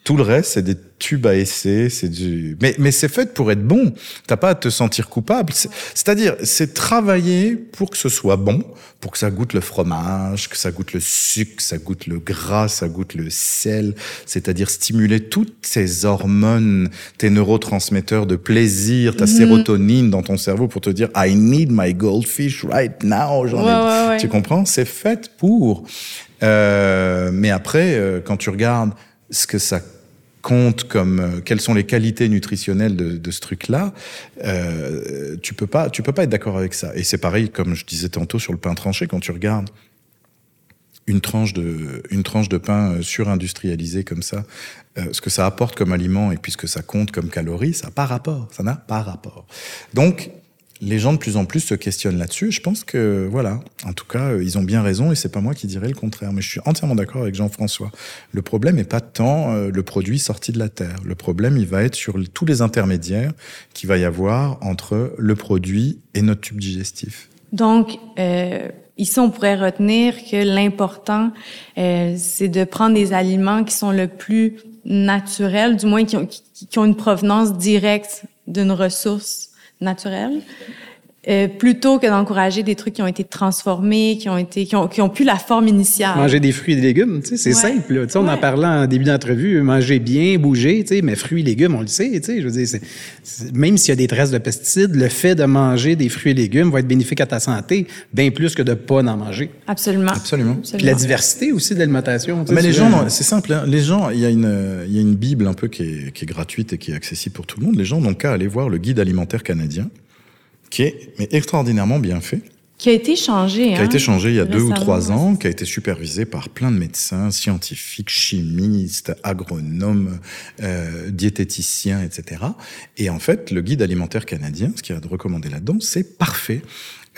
tout le reste, c'est des tubes à essai, c'est du, mais, mais c'est fait pour être bon. T'as pas à te sentir coupable. C'est- C'est-à-dire, c'est travailler pour que ce soit bon, pour que ça goûte le fromage, que ça goûte le sucre, que ça goûte le gras, ça goûte le sel. C'est-à-dire stimuler toutes ces hormones, tes neurotransmetteurs de plaisir, ta sérotonine dans ton cerveau pour te dire, I need my goldfish right now. J'en ai- Ouais, ouais, ouais. Tu comprends? C'est fait pour. Euh, mais après, euh, quand tu regardes ce que ça compte comme euh, quelles sont les qualités nutritionnelles de, de ce truc-là, euh, tu peux pas, tu peux pas être d'accord avec ça. Et c'est pareil, comme je disais tantôt sur le pain tranché, quand tu regardes une tranche de, une tranche de pain euh, surindustrialisé comme ça, euh, ce que ça apporte comme aliment et puis ce que ça compte comme calories, ça n'a pas rapport. Ça n'a pas rapport. Donc, les gens de plus en plus se questionnent là-dessus. Je pense que, voilà, en tout cas, euh, ils ont bien raison et c'est pas moi qui dirais le contraire. Mais je suis entièrement d'accord avec Jean-François. Le problème n'est pas tant euh, le produit sorti de la terre. Le problème, il va être sur tous les intermédiaires qu'il va y avoir entre le produit et notre tube digestif. Donc, euh, ici, on pourrait retenir que l'important, c'est de prendre des aliments qui sont le plus naturels, du moins qui ont, qui ont une provenance directe d'une ressource naturelle, euh, plutôt que d'encourager des trucs qui ont été transformés, qui ont été, qui ont, qui ont plus la forme initiale. Manger des fruits et des légumes, tu sais, c'est Ouais. simple. là. Tu sais, on en parlait en début d'entrevue, manger bien, bouger, tu sais, mais fruits et légumes, on le sait, tu sais, je veux dire, même s'il y a des traces de pesticides, le fait de manger des fruits et légumes va être bénéfique à ta santé, bien plus que de pas en manger. Absolument. Absolument. Puis la diversité aussi de l'alimentation. tu sais, Mais les gens, c'est simple. hein. Les gens, il y a une, il y a une bible un peu qui est, qui est gratuite et qui est accessible pour tout le monde. Les gens n'ont qu'à aller voir le guide alimentaire canadien, qui est mais extraordinairement bien fait, Qui a été changé. qui a hein, été changé il y a deux ou trois ouais. ans, qui a été supervisé par plein de médecins, scientifiques, chimistes, agronomes, euh, diététiciens, etc. Et en fait, le guide alimentaire canadien, ce qu'il a de recommandé là-dedans, c'est parfait.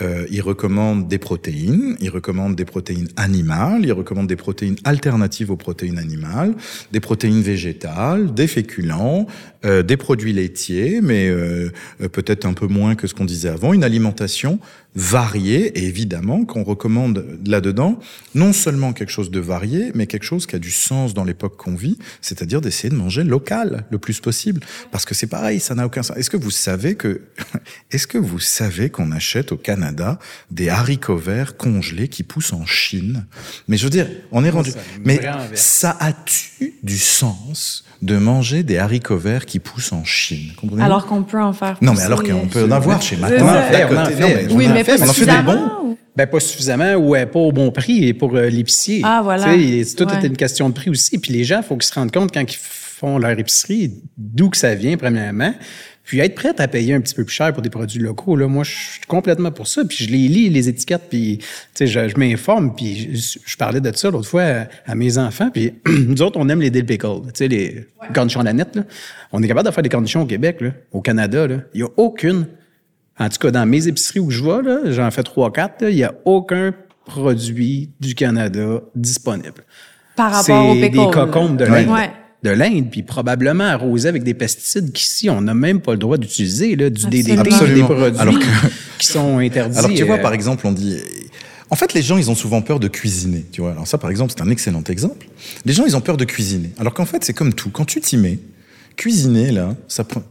Euh, il recommande des protéines, il recommande des protéines animales, il recommande des protéines alternatives aux protéines animales, des protéines végétales, des féculents, euh, des produits laitiers, mais euh, euh, peut-être un peu moins que ce qu'on disait avant, une alimentation varié, et évidemment qu'on recommande là-dedans non seulement quelque chose de varié, mais quelque chose qui a du sens dans l'époque qu'on vit, c'est-à-dire d'essayer de manger local le plus possible. Parce que c'est pareil, ça n'a aucun sens. Est-ce que vous savez que, est-ce que vous savez qu'on achète au Canada des haricots verts congelés qui poussent en Chine? Mais je veux dire, on est rendu, mais ça a-tu du sens de manger des haricots verts qui poussent en Chine? Alors qu'on peut en faire. Non, mais alors qu'on peut en avoir chez Matin. Fait, on en fait. Pas suffisamment. Ben, pas suffisamment ou pas au bon prix et pour euh, l'épicier. Ah, voilà. Tout une question de prix aussi. Puis les gens, il faut qu'ils se rendent compte quand ils font leur épicerie, d'où que ça vient, premièrement. Puis être prête à payer un petit peu plus cher pour des produits locaux, là, moi, je suis complètement pour ça. Puis je les lis, les étiquettes, puis je, je m'informe. Puis je, parlais de ça l'autre fois à, mes enfants. Puis nous autres, on aime les dill pickles, tu sais, les cornichons à la nette. Là. On est capable de faire des cornichons au Québec, là, au Canada. Là. Il n'y a aucune, en tout cas dans mes épiceries où je vais, j'en fais trois, quatre, il n'y a aucun produit du Canada disponible. Par rapport aux pickles. des cocombes de l'Inde. Ouais de l'Inde, puis probablement arrosé avec des pesticides qu'ici, on n'a même pas le droit d'utiliser, là, du DDT, des produits Alors qui sont interdits. Alors tu vois, euh, par exemple, on dit... En fait, les gens, ils ont souvent peur de cuisiner, tu vois. Alors ça, par exemple, c'est un excellent exemple. Les gens, ils ont peur de cuisiner. Alors qu'en fait, c'est comme tout. Quand tu t'y mets, cuisiner, là, ça prend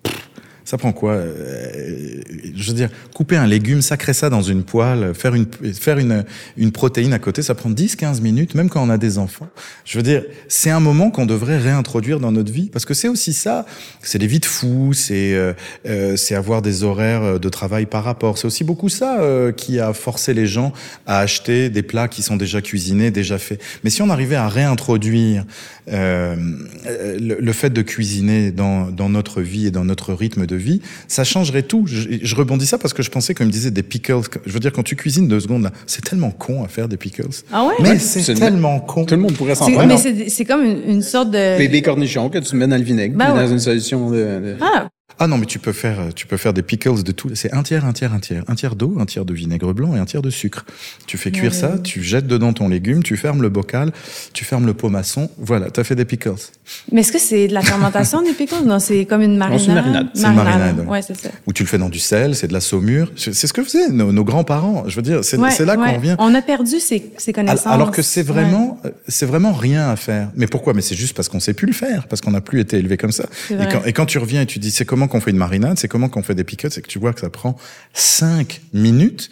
ça prend quoi euh, Je veux dire, couper un légume, sacrer ça dans une poêle, faire une faire une une protéine à côté, ça prend 10-15 minutes, même quand on a des enfants. Je veux dire, c'est un moment qu'on devrait réintroduire dans notre vie, parce que c'est aussi ça. C'est des vies de fous, c'est euh, euh, c'est avoir des horaires de travail par rapport. C'est aussi beaucoup ça qui a forcé les gens à acheter des plats qui sont déjà cuisinés, déjà faits. Mais si on arrivait à réintroduire le, le, fait de cuisiner dans dans notre vie et dans notre rythme de vie, ça changerait tout. Je, rebondis ça parce que je pensais comme me disait des pickles. Je veux dire, quand tu cuisines deux secondes, là, c'est tellement con à faire des pickles. Ah ouais? Mais c'est tellement con. Tout le monde pourrait s'en prendre. Mais c'est comme une, sorte de... Des, cornichons que tu mets dans le vinaigre, ben dans une solution de... Ah, ah non, mais tu peux faire, tu peux faire des pickles de tout. C'est un tiers, un tiers, un tiers, un tiers d'eau, un tiers de vinaigre blanc et un tiers de sucre. Tu fais cuire ça, tu jettes dedans ton légume, tu fermes le bocal, tu fermes le pot maçon. Voilà, tu as fait des pickles. Mais est-ce que c'est de la fermentation des pickles? Non, c'est comme une marinade. C'est une marinade. C'est une marinade. Ouais, c'est ça. Ou tu le fais dans du sel, c'est de la saumure. C'est ce que faisaient nos, grands-parents. Je veux dire, c'est là qu'on vient. On a perdu ces, ces connaissances. Alors que c'est vraiment, c'est vraiment rien à faire. Mais pourquoi? Mais c'est juste parce qu'on sait plus le faire, parce qu'on n'a plus été élevé comme ça. Et quand, et quand, tu reviens et tu dis, c'est comment qu'on fait une marinade c'est comment qu'on fait des pickles, c'est que tu vois que ça prend 5 minutes.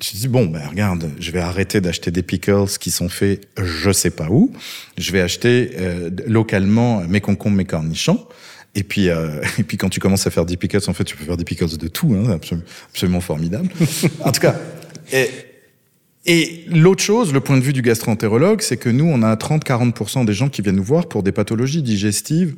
Tu dis, bon, ben regarde, je vais arrêter d'acheter des pickles qui sont faits je sais pas où. Je vais acheter euh, localement mes concombres, mes cornichons. Et puis, euh, et puis quand tu commences à faire des pickles, en fait, tu peux faire des pickles de tout, hein, absolument, absolument formidable. en tout cas, et, et l'autre chose, le point de vue du gastro-entérologue, c'est que nous, on a 30-40% des gens qui viennent nous voir pour des pathologies digestives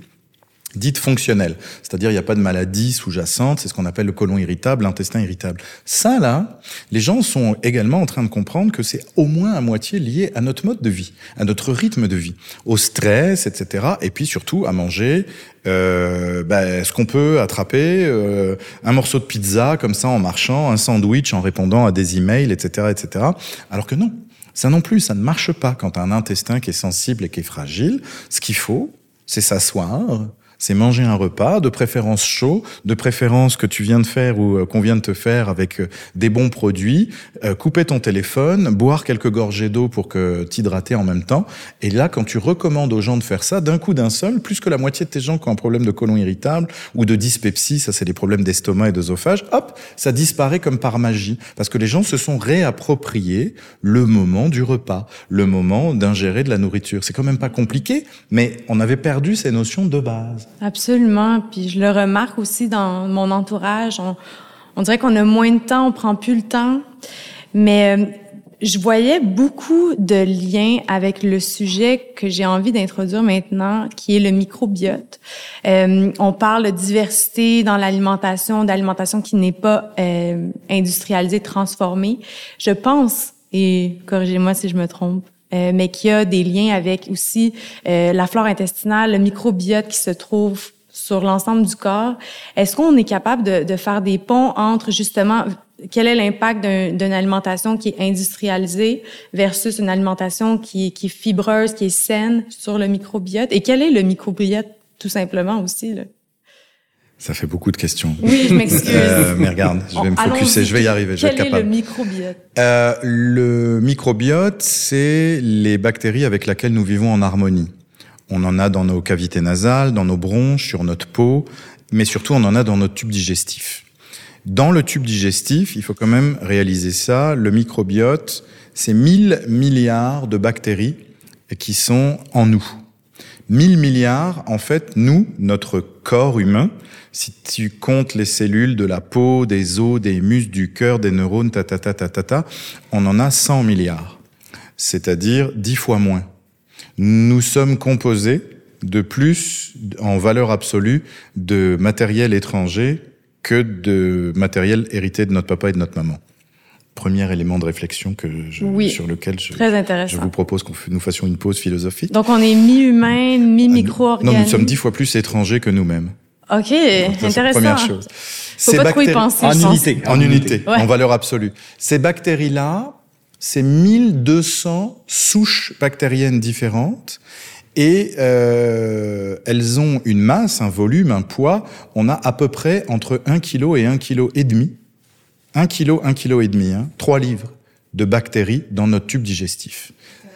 dite fonctionnelle. C'est-à-dire, il n'y a pas de maladie sous-jacente, c'est ce qu'on appelle le côlon irritable, l'intestin irritable. Ça, là, les gens sont également en train de comprendre que c'est au moins à moitié lié à notre mode de vie, à notre rythme de vie, au stress, etc. Et puis surtout à manger euh, ben, ce qu'on peut attraper, euh, un morceau de pizza comme ça en marchant, un sandwich en répondant à des emails, etc., etc. Alors que non, ça non plus, ça ne marche pas quand un intestin qui est sensible et qui est fragile. Ce qu'il faut, c'est s'asseoir, c'est manger un repas, de préférence chaud, de préférence que tu viens de faire ou euh, qu'on vient de te faire avec euh, des bons produits, euh, couper ton téléphone, boire quelques gorgées d'eau pour que t'hydrater en même temps. Et là, quand tu recommandes aux gens de faire ça, d'un coup d'un seul, plus que la moitié de tes gens qui ont un problème de côlon irritable ou de dyspepsie, ça c'est des problèmes d'estomac et d'œsophage, hop, ça disparaît comme par magie. Parce que les gens se sont réappropriés le moment du repas, le moment d'ingérer de la nourriture. C'est quand même pas compliqué, mais on avait perdu ces notions de base. Absolument. Puis je le remarque aussi dans mon entourage. On, dirait qu'on a moins de temps, on prend plus le temps. Mais euh, je voyais beaucoup de liens avec le sujet que j'ai envie d'introduire maintenant, qui est le microbiote. Euh, on parle de diversité dans l'alimentation, d'alimentation qui n'est pas euh, industrialisée, transformée. Je pense, et corrigez-moi si je me trompe, euh, mais qui a des liens avec aussi euh, la flore intestinale, le microbiote qui se trouve sur l'ensemble du corps. Est-ce qu'on est capable de, de, faire des ponts entre justement quel est l'impact d'une alimentation qui est industrialisée versus une alimentation qui, qui, est fibreuse, qui est saine sur le microbiote? Et quel est le microbiote tout simplement aussi? Là? Ça fait beaucoup de questions. Oui, je m'excuse. Euh, mais regarde, je vais me focuser, je vais y arriver, je vais être Quel est capable. le microbiote? Euh, le microbiote, c'est les bactéries avec lesquelles nous vivons en harmonie. On en a dans nos cavités nasales, dans nos bronches, sur notre peau, mais surtout on en a dans notre tube digestif. Dans le tube digestif, il faut quand même réaliser ça, le microbiote, c'est 1000 milliards de bactéries qui sont en nous. 1000 milliards, en fait, nous, notre corps humain, si tu comptes les cellules de la peau, des os, des muscles, du cœur, des neurones, ta, ta, ta, ta, ta, ta, on en a 100 milliards. C'est-à-dire 10 fois moins. Nous sommes composés de plus, en valeur absolue, de matériel étranger que de matériel hérité de notre papa et de notre maman. Premier élément de réflexion que je, Oui, sur lequel je, Très je vous propose qu'on nous fassions une pause philosophique. Donc, on est mi-humain, Non, mi-micro-organisme. nous sommes dix fois plus étrangers que nous-mêmes. OK, Donc, ça, c'est la intéressant. Première chose. Faut pas trop y penser, En je pense. unité. En unité, Ouais. en valeur absolue. Ces bactéries-là, c'est 1200 souches bactériennes différentes et euh, elles ont une masse, un volume, un poids. On a à peu près entre 1 kg et 1 kg et demi. 1 kg, 1 kg et demi, hein, 3 livres de bactéries dans notre tube digestif.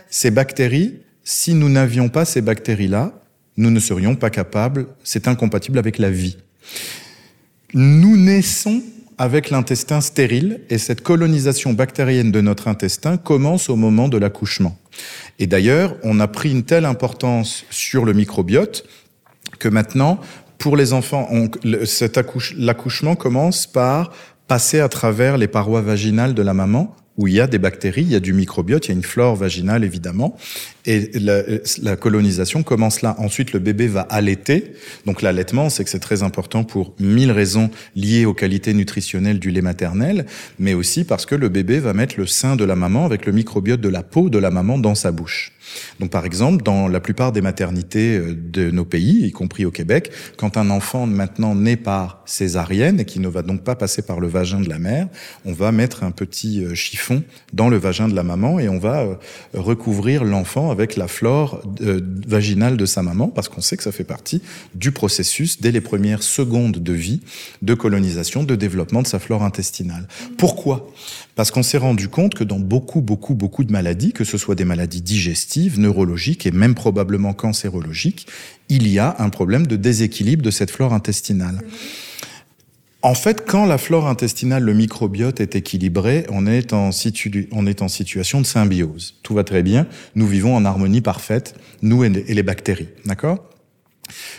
Ces bactéries, si nous n'avions pas ces bactéries-là, nous ne serions pas capables, c'est incompatible avec la vie. Nous naissons avec l'intestin stérile et cette colonisation bactérienne de notre intestin commence au moment de l'accouchement. Et d'ailleurs, on a pris une telle importance sur le microbiote que maintenant, pour les enfants, l'accouchement commence par passer à travers les parois vaginales de la maman où il y a des bactéries, il y a du microbiote, il y a une flore vaginale évidemment, et la, la colonisation commence là. Ensuite, le bébé va allaiter. Donc l'allaitement, c'est que c'est très important pour mille raisons liées aux qualités nutritionnelles du lait maternel, mais aussi parce que le bébé va mettre le sein de la maman avec le microbiote de la peau de la maman dans sa bouche. Donc par exemple, dans la plupart des maternités euh, de nos pays, y compris au Québec, quand un enfant maintenant naît par césarienne et qui ne va donc pas passer par le vagin de la mère, on va mettre un petit euh, chiffon dans le vagin de la maman et on va euh, recouvrir l'enfant avec la flore euh, vaginale de sa maman parce qu'on sait que ça fait partie du processus dès les premières secondes de vie de colonisation, de développement de sa flore intestinale. Pourquoi? Parce qu'on s'est rendu compte que dans beaucoup, beaucoup, beaucoup de maladies, que ce soit des maladies digestives, neurologiques et même probablement cancérologiques, il y a un problème de déséquilibre de cette flore intestinale. En fait, quand la flore intestinale, le microbiote est équilibré, on est en, situation de symbiose. Tout va très bien. Nous vivons en harmonie parfaite, nous et et les bactéries. D'accord?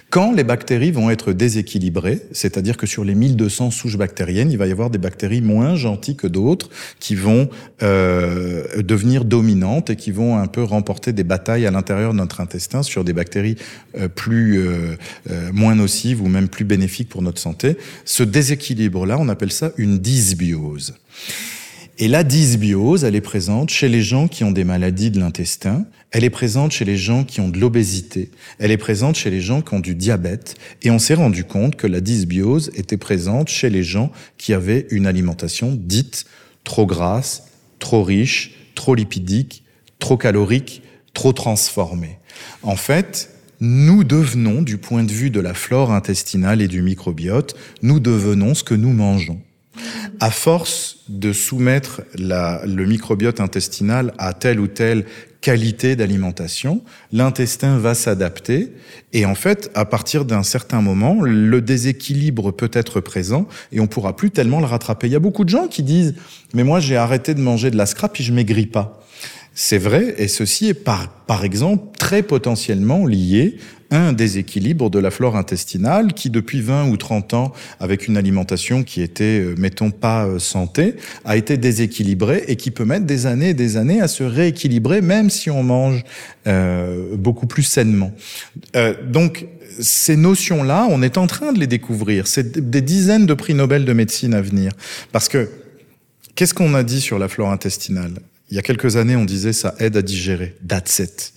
Quand les bactéries vont être déséquilibrées, c'est-à-dire que sur les 1200 souches bactériennes, il va y avoir des bactéries moins gentilles que d'autres qui vont euh, devenir dominantes et qui vont un peu remporter des batailles à l'intérieur de notre intestin sur des bactéries euh, plus euh, euh, moins nocives ou même plus bénéfiques pour notre santé. Ce déséquilibre-là, on appelle ça une dysbiose. Et la dysbiose, elle est présente chez les gens qui ont des maladies de l'intestin, elle est présente chez les gens qui ont de l'obésité, elle est présente chez les gens qui ont du diabète, et on s'est rendu compte que la dysbiose était présente chez les gens qui avaient une alimentation dite trop grasse, trop riche, trop lipidique, trop calorique, trop transformée. En fait, nous devenons, du point de vue de la flore intestinale et du microbiote, nous devenons ce que nous mangeons. À force de soumettre le microbiote intestinal à telle ou telle qualité d'alimentation, l'intestin va s'adapter et en fait, à partir d'un certain moment, le déséquilibre peut être présent et on pourra plus tellement le rattraper. Il y a beaucoup de gens qui disent "Mais moi j'ai arrêté de manger de la scrap et je maigris pas." C'est vrai, et ceci est par, par exemple très potentiellement lié un déséquilibre de la flore intestinale qui, depuis 20 ou 30 ans, avec une alimentation qui était, euh, mettons, pas euh, santé, a été déséquilibrée et qui peut mettre des années et des années à se rééquilibrer, même si on mange euh, beaucoup plus sainement. Euh, donc, ces notions-là, on est en train de les découvrir. C'est des dizaines de prix Nobel de médecine à venir. Parce que, qu'est-ce qu'on a dit sur la flore intestinale? Il y a quelques années, on disait ça aide à digérer. That's it.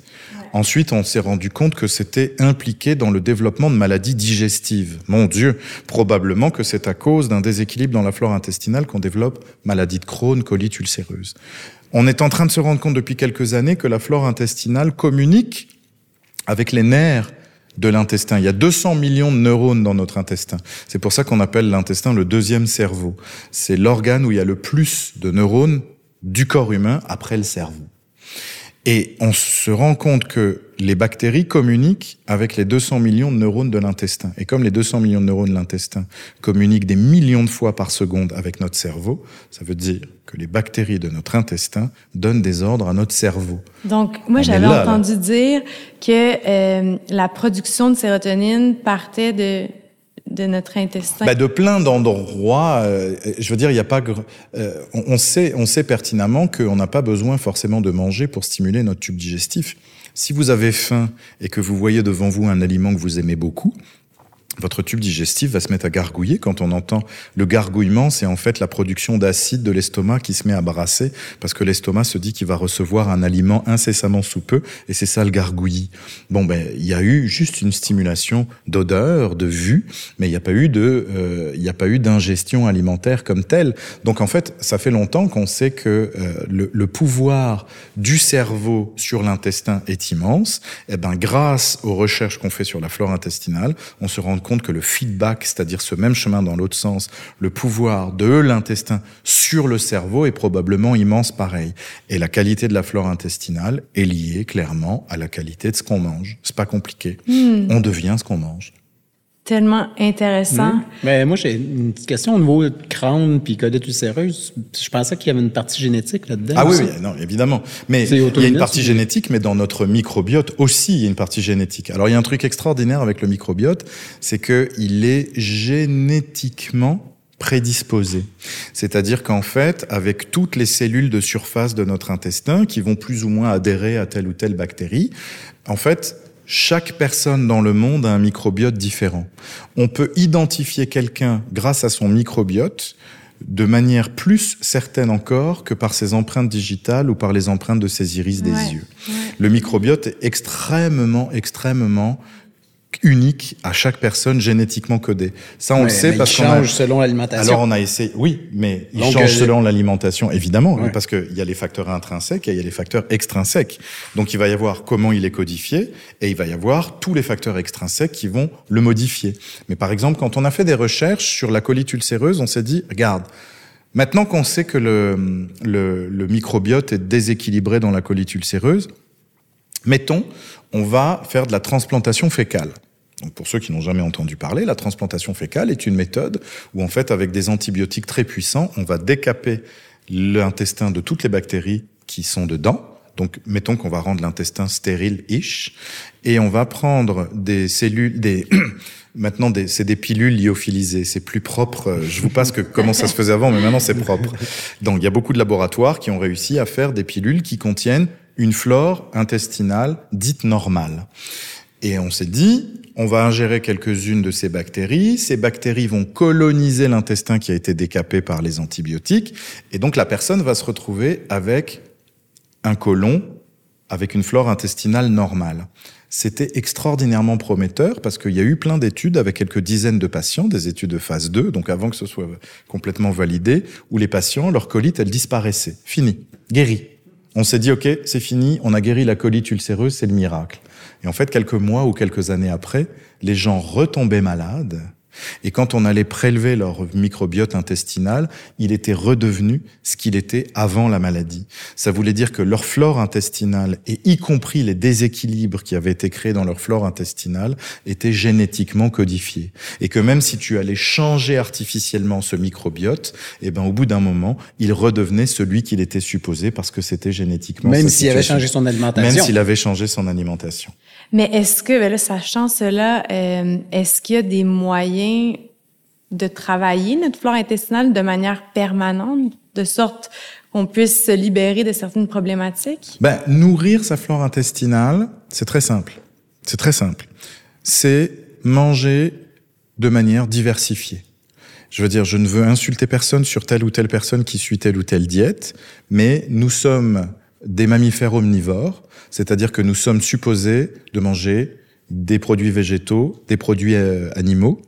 Ensuite, on s'est rendu compte que c'était impliqué dans le développement de maladies digestives. Mon Dieu, probablement que c'est à cause d'un déséquilibre dans la flore intestinale qu'on développe maladie de Crohn, colite ulcéreuse. On est en train de se rendre compte depuis quelques années que la flore intestinale communique avec les nerfs de l'intestin. Il y a 200 millions de neurones dans notre intestin. C'est pour ça qu'on appelle l'intestin le deuxième cerveau. C'est l'organe où il y a le plus de neurones du corps humain après le cerveau. Et on se rend compte que les bactéries communiquent avec les 200 millions de neurones de l'intestin. Et comme les 200 millions de neurones de l'intestin communiquent des millions de fois par seconde avec notre cerveau, ça veut dire que les bactéries de notre intestin donnent des ordres à notre cerveau. Donc, moi, j'avais entendu dire que euh, la production de sérotonine partait de de notre intestin bah De plein d'endroits. Euh, je veux dire, il n'y a pas. Euh, on, sait, on sait pertinemment qu'on n'a pas besoin forcément de manger pour stimuler notre tube digestif. Si vous avez faim et que vous voyez devant vous un aliment que vous aimez beaucoup, votre tube digestif va se mettre à gargouiller. Quand on entend le gargouillement, c'est en fait la production d'acide de l'estomac qui se met à brasser parce que l'estomac se dit qu'il va recevoir un aliment incessamment sous peu et c'est ça le gargouillis. Bon, ben, il y a eu juste une stimulation d'odeur, de vue, mais il n'y a pas eu de, euh, il a pas eu d'ingestion alimentaire comme telle. Donc en fait, ça fait longtemps qu'on sait que euh, le, le, pouvoir du cerveau sur l'intestin est immense. Et eh ben, grâce aux recherches qu'on fait sur la flore intestinale, on se rend compte que le feedback, c'est-à-dire ce même chemin dans l'autre sens, le pouvoir de l'intestin sur le cerveau est probablement immense pareil. Et la qualité de la flore intestinale est liée clairement à la qualité de ce qu'on mange. C'est pas compliqué. Hmm. On devient ce qu'on mange tellement intéressant. Mais moi, j'ai une petite question au niveau de crâne puis colite ulcéreuse. Je pensais qu'il y avait une partie génétique là-dedans. Ah oui, oui, non, évidemment. Mais il y a une partie génétique, mais dans notre microbiote aussi, il y a une partie génétique. Alors, il y a un truc extraordinaire avec le microbiote, c'est qu'il est génétiquement prédisposé. C'est-à-dire qu'en fait, avec toutes les cellules de surface de notre intestin qui vont plus ou moins adhérer à telle ou telle bactérie, en fait, chaque personne dans le monde a un microbiote différent. On peut identifier quelqu'un grâce à son microbiote de manière plus certaine encore que par ses empreintes digitales ou par les empreintes de ses iris des yeux. Le microbiote est extrêmement, extrêmement unique à chaque personne génétiquement codée. Ça, on le sait parce qu'on change selon l'alimentation. Alors on a essayé, oui, mais il change selon l'alimentation, évidemment, parce qu'il y a les facteurs intrinsèques et il y a les facteurs extrinsèques. Donc il va y avoir comment il est codifié et il va y avoir tous les facteurs extrinsèques qui vont le modifier. Mais par exemple, quand on a fait des recherches sur la colite ulcéreuse, on s'est dit, regarde, maintenant qu'on sait que le, le, le microbiote est déséquilibré dans la colite ulcéreuse, mettons, on va faire de la transplantation fécale. Donc pour ceux qui n'ont jamais entendu parler, la transplantation fécale est une méthode où en fait avec des antibiotiques très puissants, on va décaper l'intestin de toutes les bactéries qui sont dedans. Donc mettons qu'on va rendre l'intestin stérile-ish et on va prendre des cellules des Maintenant, c'est des pilules lyophilisées. C'est plus propre. Je vous passe que comment ça se faisait avant, mais maintenant c'est propre. Donc, il y a beaucoup de laboratoires qui ont réussi à faire des pilules qui contiennent une flore intestinale dite normale. Et on s'est dit, on va ingérer quelques-unes de ces bactéries. Ces bactéries vont coloniser l'intestin qui a été décapé par les antibiotiques. Et donc la personne va se retrouver avec un côlon, avec une flore intestinale normale. C'était extraordinairement prometteur parce qu'il y a eu plein d'études avec quelques dizaines de patients, des études de phase 2, donc avant que ce soit complètement validé, où les patients, leur colite, elle disparaissait. Fini. Guéri. On s'est dit, OK, c'est fini, on a guéri la colite ulcéreuse, c'est le miracle. Et en fait, quelques mois ou quelques années après, les gens retombaient malades et quand on allait prélever leur microbiote intestinal, il était redevenu ce qu'il était avant la maladie. Ça voulait dire que leur flore intestinale, et y compris les déséquilibres qui avaient été créés dans leur flore intestinale, étaient génétiquement codifiés. Et que même si tu allais changer artificiellement ce microbiote, eh ben, au bout d'un moment, il redevenait celui qu'il était supposé parce que c'était génétiquement. Même s'il avait changé son alimentation. Même s'il avait changé son alimentation. Mais est-ce que, ben là, sachant cela, euh, est-ce qu'il y a des moyens de travailler notre flore intestinale de manière permanente, de sorte qu'on puisse se libérer de certaines problématiques? Ben, nourrir sa flore intestinale, c'est très simple. C'est très simple. C'est manger de manière diversifiée. Je veux dire, je ne veux insulter personne sur telle ou telle personne qui suit telle ou telle diète, mais nous sommes des mammifères omnivores, c'est-à-dire que nous sommes supposés de manger des produits végétaux, des produits euh, animaux.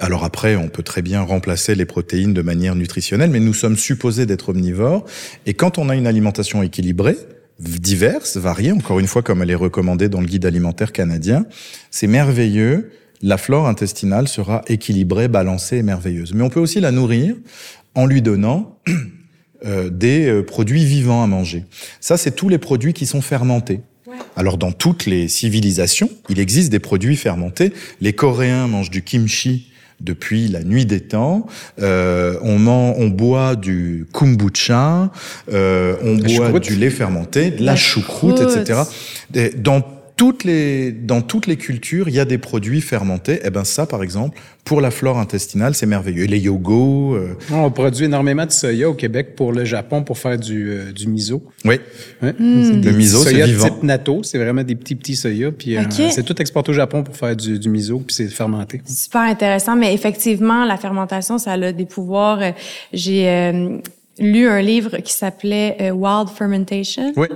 Alors après, on peut très bien remplacer les protéines de manière nutritionnelle, mais nous sommes supposés d'être omnivores. Et quand on a une alimentation équilibrée, diverses, variées, encore une fois comme elle est recommandée dans le guide alimentaire canadien. C'est merveilleux. La flore intestinale sera équilibrée, balancée et merveilleuse. Mais on peut aussi la nourrir en lui donnant euh, des euh, produits vivants à manger. Ça, c'est tous les produits qui sont fermentés. Alors dans toutes les civilisations, il existe des produits fermentés. Les Coréens mangent du kimchi depuis la nuit des temps. Euh, on, on boit du kombucha, euh, on boit du lait fermenté, de la, choucroute, etc. dans toutes les, dans toutes les cultures, il y a des produits fermentés. Et eh ben ça, par exemple, pour la flore intestinale, c'est merveilleux. Les yogos. Euh, on produit énormément de soya au Québec pour le Japon pour faire du, euh, du miso. Oui. Le miso, c'est vivant. type natto, c'est vraiment des petits petits soya. Puis euh, c'est tout exporté au Japon pour faire du, du miso, puis c'est fermenté. Super intéressant, mais effectivement, la fermentation, ça a des pouvoirs. J'ai lu un livre qui s'appelait Wild Fermentation. Oui.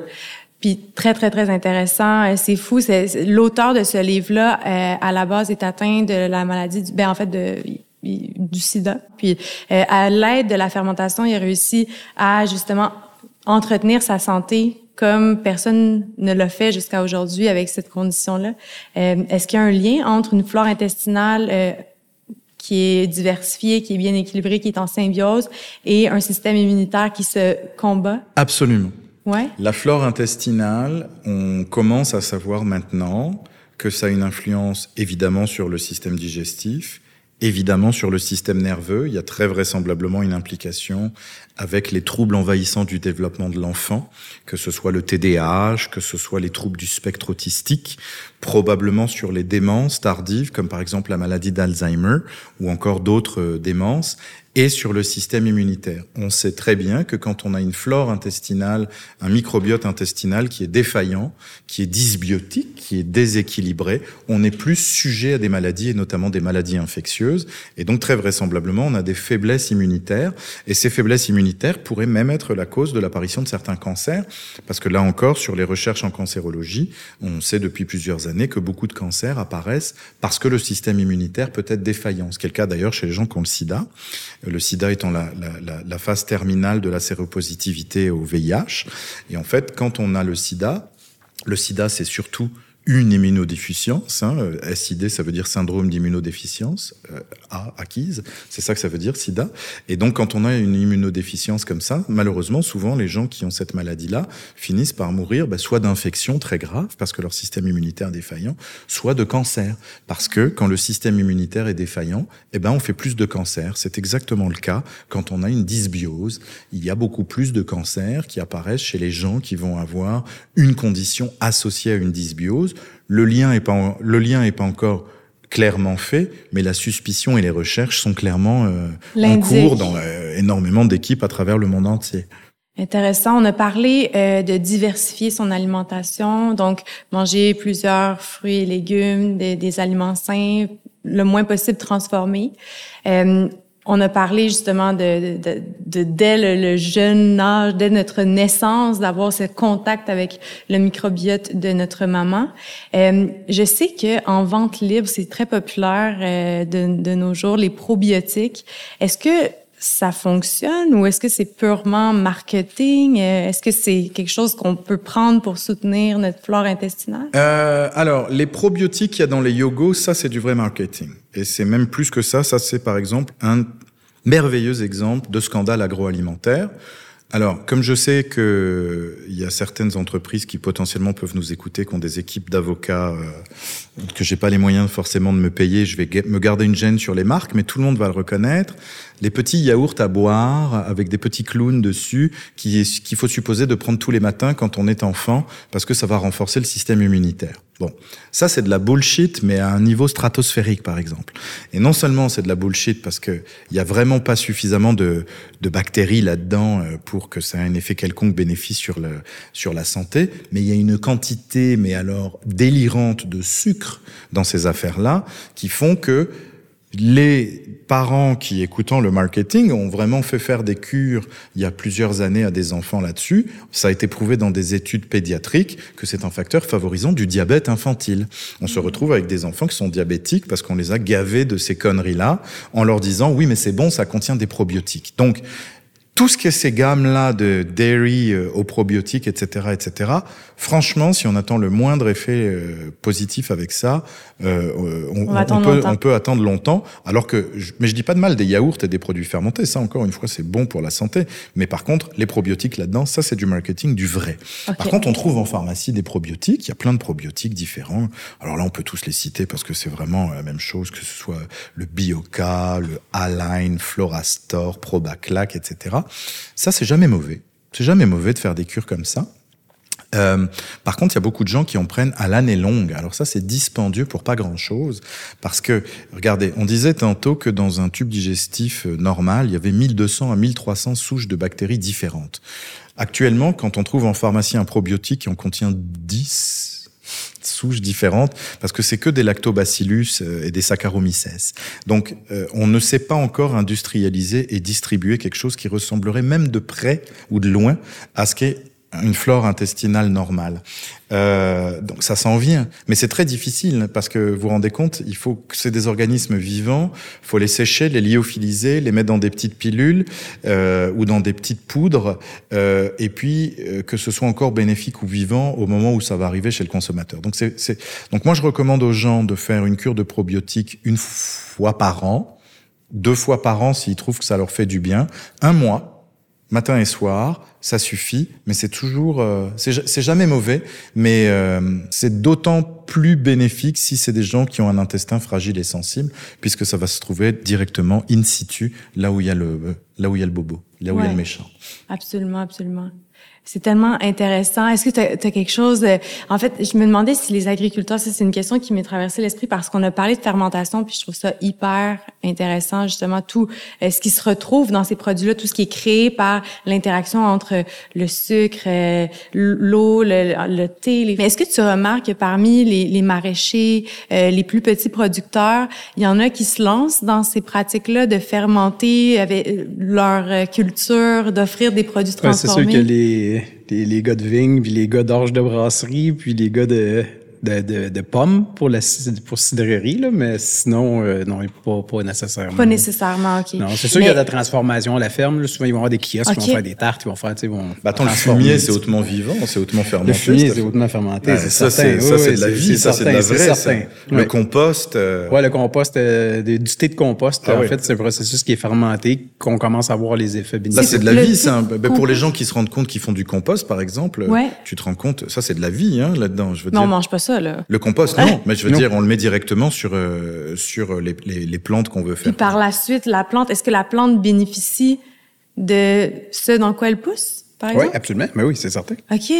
Puis très, très, très intéressant. Euh, c'est fou. C'est, l'auteur de ce livre-là, euh, à la base, est atteint de la maladie du, ben, en fait, de, du sida. Puis euh, à l'aide de la fermentation, il a réussi à justement entretenir sa santé comme personne ne l'a fait jusqu'à aujourd'hui avec cette condition-là. est-ce qu'il y a un lien entre une flore intestinale qui est diversifiée, qui est bien équilibrée, qui est en symbiose, et un système immunitaire qui se combat? Absolument. La flore intestinale, on commence à savoir maintenant que ça a une influence évidemment sur le système digestif, évidemment sur le système nerveux. Il y a très vraisemblablement une implication avec les troubles envahissants du développement de l'enfant, que ce soit le TDAH, que ce soit les troubles du spectre autistique, probablement sur les démences tardives, comme par exemple la maladie d'Alzheimer ou encore d'autres euh, démences, et sur le système immunitaire. On sait très bien que quand on a une flore intestinale, un microbiote intestinal qui est défaillant, qui est dysbiotique, qui est déséquilibré, on est plus sujet à des maladies et notamment des maladies infectieuses. Et donc très vraisemblablement, on a des faiblesses immunitaires. Et ces faiblesses immunitaires pourraient même être la cause de l'apparition de certains cancers. Parce que là encore, sur les recherches en cancérologie, on sait depuis plusieurs années que beaucoup de cancers apparaissent parce que le système immunitaire peut être défaillant. Ce qui est le cas d'ailleurs chez les gens qui ont le sida le sida étant la, la, la, phase terminale de la séropositivité au VIH. Et en fait, quand on a le sida, le sida, c'est surtout une immunodéficience. Hein, euh, SID, ça veut dire syndrome d'immunodéficience euh, A acquise. C'est ça que ça veut dire, SIDA. Et donc, quand on a une immunodéficience comme ça, malheureusement, souvent, les gens qui ont cette maladie-là finissent par mourir bah, soit d'infections très graves parce que leur système immunitaire est défaillant, soit de cancer parce que quand le système immunitaire est défaillant, eh ben, on fait plus de cancer. C'est exactement le cas quand on a une dysbiose. Il y a beaucoup plus de cancers qui apparaissent chez les gens qui vont avoir une condition associée à une dysbiose le lien est pas, le lien est pas encore clairement fait, mais la suspicion et les recherches sont clairement euh, en cours dans euh, énormément d'équipes à travers le monde entier. Intéressant. On a parlé euh, de diversifier son alimentation, donc manger plusieurs fruits et légumes, des, des aliments sains, le moins possible transformés. On a parlé justement de, de, de, dès le, jeune âge, dès notre naissance, d'avoir ce contact avec le microbiote de notre maman. Euh, je sais que en vente libre, c'est très populaire euh, de, de, nos jours les probiotiques. Est-ce que ça fonctionne ou est-ce que c'est purement marketing? Euh, est-ce que c'est quelque chose qu'on peut prendre pour soutenir notre flore intestinale? Euh, alors, les probiotiques qu'il y a dans les yogos, ça, c'est du vrai marketing. Et c'est même plus que ça. Ça, c'est par exemple un merveilleux exemple de scandale agroalimentaire. Alors, comme je sais qu'il y a certaines entreprises qui potentiellement peuvent nous écouter, qui ont des équipes d'avocats euh, que j'ai pas les moyens forcément de me payer, je vais me garder une gêne sur les marques, mais tout le monde va le reconnaître les petits yaourts à boire avec des petits clowns dessus qu'il faut supposer de prendre tous les matins quand on est enfant parce que ça va renforcer le système immunitaire. Bon, ça c'est de la bullshit, mais à un niveau stratosphérique par exemple. Et non seulement c'est de la bullshit parce que il y a vraiment pas suffisamment de, de bactéries là-dedans euh, pour que ça ait un effet quelconque bénéfice sur le sur la santé, mais il y a une quantité, mais alors délirante de sucre dans ces affaires-là qui font que les parents qui, écoutant le marketing, ont vraiment fait faire des cures il y a plusieurs années à des enfants là-dessus. Ça a été prouvé dans des études pédiatriques que c'est un facteur favorisant du diabète infantile. On se retrouve avec des enfants qui sont diabétiques parce qu'on les a gavés de ces conneries-là en leur disant oui mais c'est bon, ça contient des probiotiques. Donc tout ce qui est ces gammes-là de dairy euh, aux probiotiques, etc., etc. Franchement, si on attend le moindre effet euh, positif avec ça, euh, on, peut, on, peut, attendre longtemps. Alors que, mais je dis pas de mal des yaourts et des produits fermentés. Ça, encore une fois, c'est bon pour la santé. Mais par contre, les probiotiques là-dedans, ça, c'est du marketing du vrai. Par contre, on trouve en pharmacie des probiotiques. Il y a plein de probiotiques différents. Alors là, on peut tous les citer parce que c'est vraiment la même chose, que ce soit le Bioca, le Align, Florastor, Probaclac, etc. Ça, c'est jamais mauvais. C'est jamais mauvais de faire des cures comme ça. Euh, par contre, il y a beaucoup de gens qui en prennent à l'année longue. Alors ça, c'est dispendieux pour pas grand-chose. Parce que, regardez, on disait tantôt que dans un tube digestif euh, normal, il y avait 1200 à 1300 souches de bactéries différentes. Actuellement, quand on trouve en pharmacie un probiotique qui en contient 10, souches différentes parce que c'est que des lactobacillus euh, et des saccharomyces. Donc, euh, on ne sait pas encore industrialiser et distribuer quelque chose qui ressemblerait même de près ou de loin à ce qu'est une flore intestinale normale. Euh, donc ça s'en vient, mais c'est très difficile parce que vous vous rendez compte, il faut que c'est des organismes vivants, faut les sécher, les lyophiliser, les mettre dans des petites pilules euh, ou dans des petites poudres, euh, et puis euh, que ce soit encore bénéfique ou vivant au moment où ça va arriver chez le consommateur. Donc c'est donc moi je recommande aux gens de faire une cure de probiotiques une fois par an, deux fois par an s'ils trouvent que ça leur fait du bien, un mois matin et soir, ça suffit, mais c'est toujours, euh, c'est jamais mauvais, mais euh, c'est d'autant plus bénéfique si c'est des gens qui ont un intestin fragile et sensible, puisque ça va se trouver directement in situ, là où il y a le, là où il y a le bobo, là où il y a le méchant. Absolument, absolument. C'est tellement intéressant. Est-ce que tu as, quelque chose... en fait, je me demandais si les agriculteurs, ça c'est une question qui m'est traversée l'esprit parce qu'on a parlé de fermentation, puis je trouve ça hyper intéressant, justement, tout euh, ce qui se retrouve dans ces produits-là, tout ce qui est créé par l'interaction entre le sucre, euh, l'eau, le, thé. Mais est-ce que tu remarques que parmi les, les maraîchers, euh, les plus petits producteurs, il y en a qui se lancent dans ces pratiques-là de fermenter avec leur culture, d'offrir des produits transformés? c'est sûr que les les, gars de vigne, puis les gars d'orge de brasserie, puis les gars de, de, de, pommes pour la pour cidrerie, là, mais sinon, euh, non, pas, pas nécessairement. Pas nécessairement, OK. Non, c'est sûr qu'il y a de la transformation à la ferme. Là. Souvent, ils vont avoir des kiosques qui vont faire des tartes, ils vont faire, tu sais, vont. Bah, attends, le fumier, c'est hautement vivant, c'est hautement fermenté. Le fumier, c'est hautement fermenté, c'est ça, c'est Ça, c'est de la vie, ça, c'est de la vraie. Le compost. Euh... Ouais, le compost, euh, du thé de compost, ah, en fait, c'est un processus qui est fermenté, qu'on commence à voir les effets bénéfiques. Ça, c'est de la vie, ça. Ben, pour les gens qui se rendent compte qu'ils font du compost, par exemple, tu te rends compte, ça, c'est de la vie, hein, là-dedans, je veux dire. Non, on mange pas Le compost, non, mais je veux dire, on le met directement sur euh, sur les, les, les plantes qu'on veut faire. Et par la suite, la plante, est-ce que la plante bénéficie de ce dans quoi elle pousse, par exemple? Oui, absolument. Mais oui, c'est certain. OK.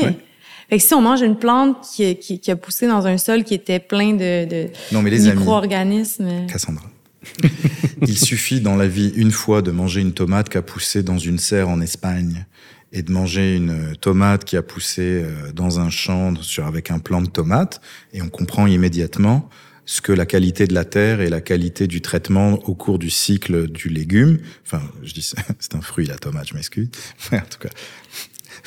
Fait que si on mange une plante qui, qui, qui, a poussé dans un sol qui était plein de, de micro-organismes. Cassandra. Il suffit dans la vie une fois de manger une tomate qui a poussé dans une serre en Espagne et de manger une tomate qui a poussé euh, dans un champ sur, avec un plant de tomate, et on comprend immédiatement ce que la qualité de la terre et la qualité du traitement au cours du cycle du légume, enfin, je dis c'est un fruit la tomate, je m'excuse, en tout cas,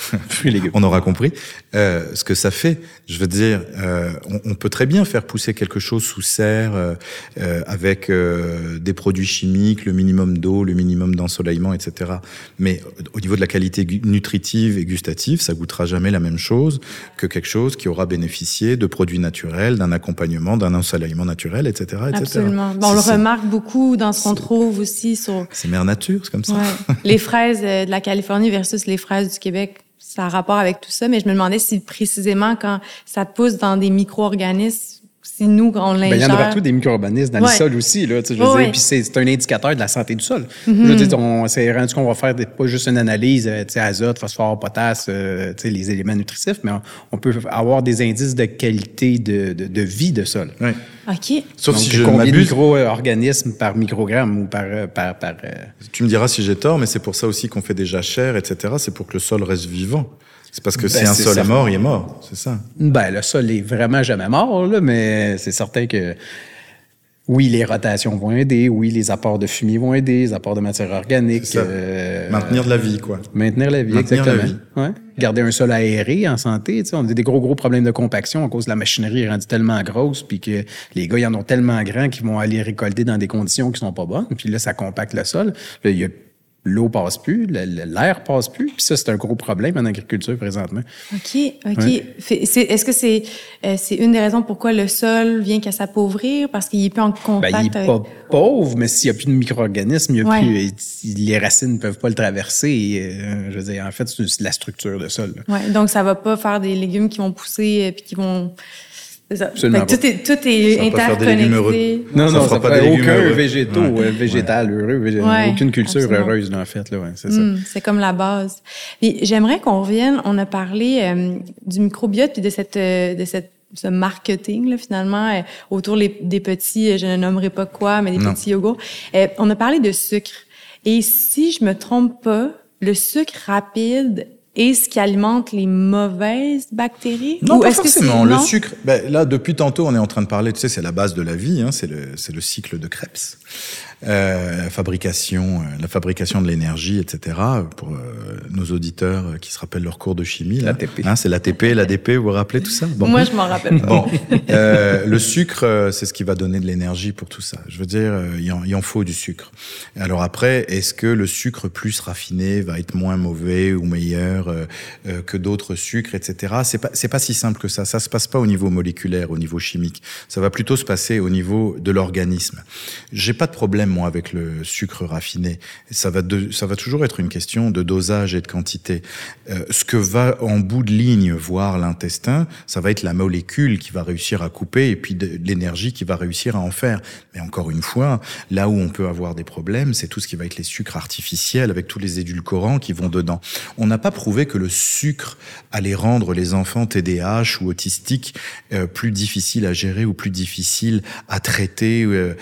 on aura compris euh, ce que ça fait. Je veux dire, euh, on, peut très bien faire pousser quelque chose sous serre euh, euh avec euh, des produits chimiques, le minimum d'eau, le minimum d'ensoleillement, etc. Mais au niveau de la qualité nutritive et gustative, ça goûtera jamais la même chose que quelque chose qui aura bénéficié de produits naturels, d'un accompagnement, d'un ensoleillement naturel, etc., etc. Absolument. Bon, on le remarque beaucoup dans ce qu'on trouve aussi sur. C'est mère nature, c'est comme ça. Ouais. les fraises de la Californie versus les fraises du Québec ça a rapport avec tout ça, mais je me demandais si précisément quand ça pousse dans des micro-organismes, si nous, on l'ingère... Ben, il y en a partout des micro-organismes dans le sol aussi, là, je veux dire, puis c'est un indicateur de la santé du sol. Mm -hmm. Je veux dire, on s'est rendu qu'on va faire des, pas juste une analyse, euh, tu sais, azote, phosphore, potasse, euh, tu sais, les éléments nutritifs, mais on, on, peut avoir des indices de qualité de, de, de vie de sol. Oui. OK. Sauf Donc, si je combien de m'abuse. micro-organismes par microgramme ou par... euh, par, par euh, Tu me diras si j'ai tort, mais c'est pour ça aussi qu'on fait des jachères, etc. C'est pour que le sol reste vivant. C'est parce que Ben, si un sol certain. est mort, il est mort. C'est ça. Ben, le sol est vraiment jamais mort, là, mais c'est certain que oui, les rotations vont aider, oui, les apports de fumier vont aider, les apports de matière organique. Euh, Maintenir de la vie, quoi. Maintenir la vie, Maintenir la exactement. Ouais. Garder un sol aéré en santé. On a des gros, gros problèmes de compaction à cause de la machinerie est rendue tellement grosse, puis que les gars, ils en ont tellement grand qu'ils vont aller récolter dans des conditions qui sont pas bonnes. Puis là, ça compacte le sol. Là, il y a l'eau passe plus, l'air passe plus. Puis ça, c'est un gros problème en agriculture présentement. OK, OK. Est-ce que c'est euh, une des raisons pourquoi le sol vient qu'à s'appauvrir? Parce qu'il est plus en contact ben, il est pas pauvre, mais s'il n'y a plus de micro-organismes, les racines ne peuvent pas le traverser. Euh, je veux dire, en fait, c'est la structure de sol. Ouais, donc ça va pas faire des légumes qui vont pousser et qui vont Absolument tout est, tout est interconnecté. Non, non, ça ne fera aucun végétaux, euh, végétal heureux, aucune culture heureuse, en fait. Là, c'est ça. Hmm, c'est comme la base. J'aimerais qu'on revienne, on a parlé euh, du microbiote puis de cette, euh, de cette ce marketing là, finalement autour les, des petits, je ne nommerai pas quoi, mais des petits yogourts. on a parlé de sucre. Et si je me trompe pas, le sucre rapide et ce qui alimente les mauvaises bactéries? Non, pas forcément. le sucre, ben, là, depuis tantôt, on est en train de parler, tu sais, c'est la base de la vie, hein, c'est le, le cycle de Krebs euh, fabrication, euh, la fabrication de l'énergie, etc. Pour euh, nos auditeurs qui se rappellent leur cours de chimie. L'ATP. Hein, c'est l'ATP, l'ADP, vous vous rappelez tout ça? Bon. Moi, je m'en rappelle pas. Bon. euh, le sucre, c'est ce qui va donner de l'énergie pour tout ça. Je veux dire, il en, il en faut du sucre. Alors après, est-ce que le sucre plus raffiné va être moins mauvais ou meilleur euh, que d'autres sucres, etc. C'est pas c'est pas si simple que ça. Ça se passe pas au niveau moléculaire, au niveau chimique. Ça va plutôt se passer au niveau de l'organisme. J'ai pas de problème moi, avec le sucre raffiné. Ça va, ça va toujours être une question de dosage et de quantité. Euh, ce que va en bout de ligne voir l'intestin, ça va être la molécule qui va réussir à couper et puis l'énergie qui va réussir à en faire. Mais encore une fois, là où on peut avoir des problèmes, c'est tout ce qui va être les sucres artificiels avec tous les édulcorants qui vont dedans. On n'a pas prouvé que le sucre allait rendre les enfants TDAH ou autistiques euh, plus difficiles à gérer ou plus difficiles à traiter euh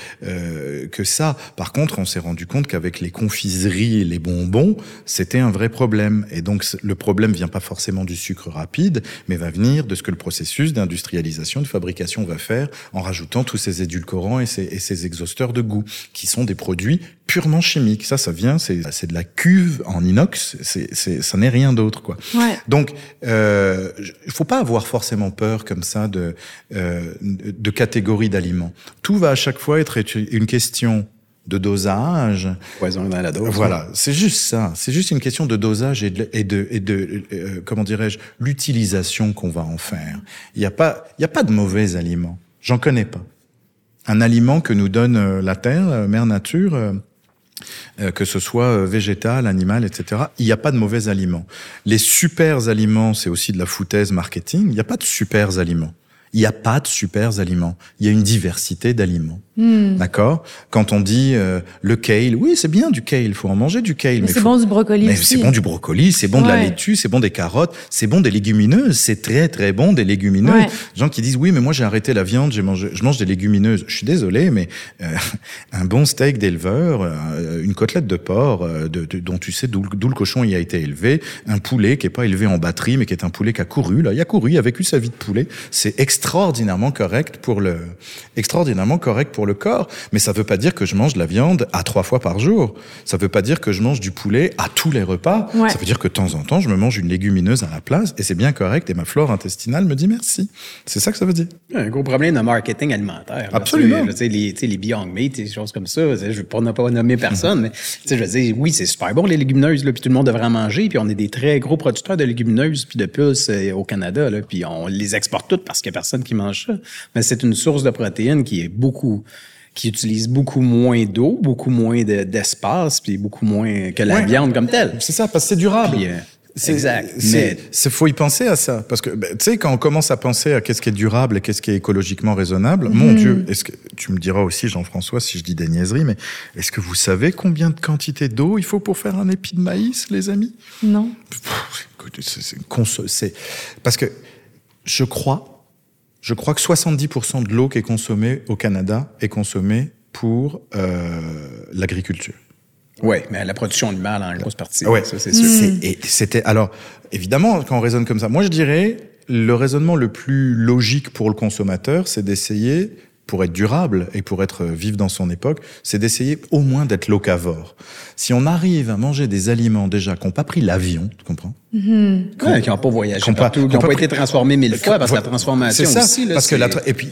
que ça. Par contre, on s'est rendu compte qu'avec les confiseries et les bonbons, c'était un vrai problème. Et donc, le problème vient pas forcément du sucre rapide, mais va venir de ce que le processus d'industrialisation, de fabrication va faire en rajoutant tous ces édulcorants et ces, et ces exhausteurs de goût, qui sont des produits purement chimiques. Ça, ça vient, c'est de la cuve en inox. C'est, ça n'est rien d'autre, quoi. Ouais. Donc, euh, il faut pas avoir forcément peur comme ça de euh, de catégories d'aliments. Tout va à chaque fois être une question de dosage. Poison dans la dose. Voilà, c'est juste ça. C'est juste une question de dosage et de, et de, et de euh, comment dirais-je, l'utilisation qu'on va en faire. Il n'y a pas, il y a pas de mauvais aliments. J'en connais pas. Un aliment que nous donne euh, la terre, euh, mère nature, que ce soit végétal, animal, etc. Il n'y a pas de mauvais aliments. Les super aliments, c'est aussi de la foutaise marketing. Il n'y a pas de super aliments. Il n'y a pas de super aliments. Il y a une diversité d'aliments. Hmm. D'accord? Quand on dit euh, le kale, oui, c'est bien du kale, il faut en manger du kale. Mais, c'est bon du brocoli mais c'est bon du brocoli, c'est bon de la laitue, c'est bon des carottes, c'est bon des légumineuses, c'est très très bon des légumineuses. Ouais. gens qui disent oui, mais moi j'ai arrêté la viande, j'ai mangé, je mange des légumineuses. Je suis désolé, mais euh, un bon steak d'éleveur, euh, une côtelette de porc de, dont tu sais d'où le cochon y a été élevé, un poulet qui est pas élevé en batterie, mais qui est un poulet qui a couru là, il a couru, il a vécu sa vie de poulet. C'est extraordinairement correct pour le, extraordinairement correct pour le corps. Mais ça veut pas dire que je mange de la viande à trois fois par jour. Ça veut pas dire que je mange du poulet à tous les repas. Ça veut dire que de temps en temps, je me mange une légumineuse à la place et c'est bien correct et ma flore intestinale me dit merci. C'est ça que ça veut dire. Un gros problème de marketing alimentaire. Absolument. Tu sais, les, les Beyond Meat, des choses comme ça. Je veux pas, pas nommer personne, mais je veux dire, oui, c'est super bon les légumineuses, là, puis tout le monde devrait en manger. Puis on est des très gros producteurs de légumineuses puis de pulses euh, au Canada, là, puis on les exporte toutes parce qu'il y a personne qui mange ça. Mais c'est une source de protéines qui est beaucoup qui utilise beaucoup moins d'eau, beaucoup moins d'espace, puis beaucoup moins que la viande comme telle. C'est ça, parce que c'est durable. Euh, exact. Mais il faut y penser à ça, parce que ben, tu sais quand on commence à penser à qu'est-ce qui est durable et qu'est-ce qui est écologiquement raisonnable, mon mhm. Dieu, est-ce que tu me diras aussi Jean-François si je dis des niaiseries, mais est-ce que vous savez combien de quantité d'eau il faut pour faire un épi de maïs, les amis? Non. C'est parce que je crois je crois que 70% de l'eau qui est consommée au Canada est consommée pour euh, l'agriculture. Oui, mais la production animale en grosse partie. Ouais, ça c'est sûr. Et c'était alors évidemment quand on raisonne comme ça, moi je dirais le raisonnement le plus logique pour le consommateur, c'est d'essayer pour être durable et pour être vivre dans son époque, c'est d'essayer au moins d'être locavore. Si on arrive à manger des aliments déjà qui n'ont pas pris l'avion, tu comprends? Mm-hmm. Qui n'ont pas voyagé qui n'ont pas, pas, été transformés mille fois parce que la transformation ça, aussi. parce que la, et puis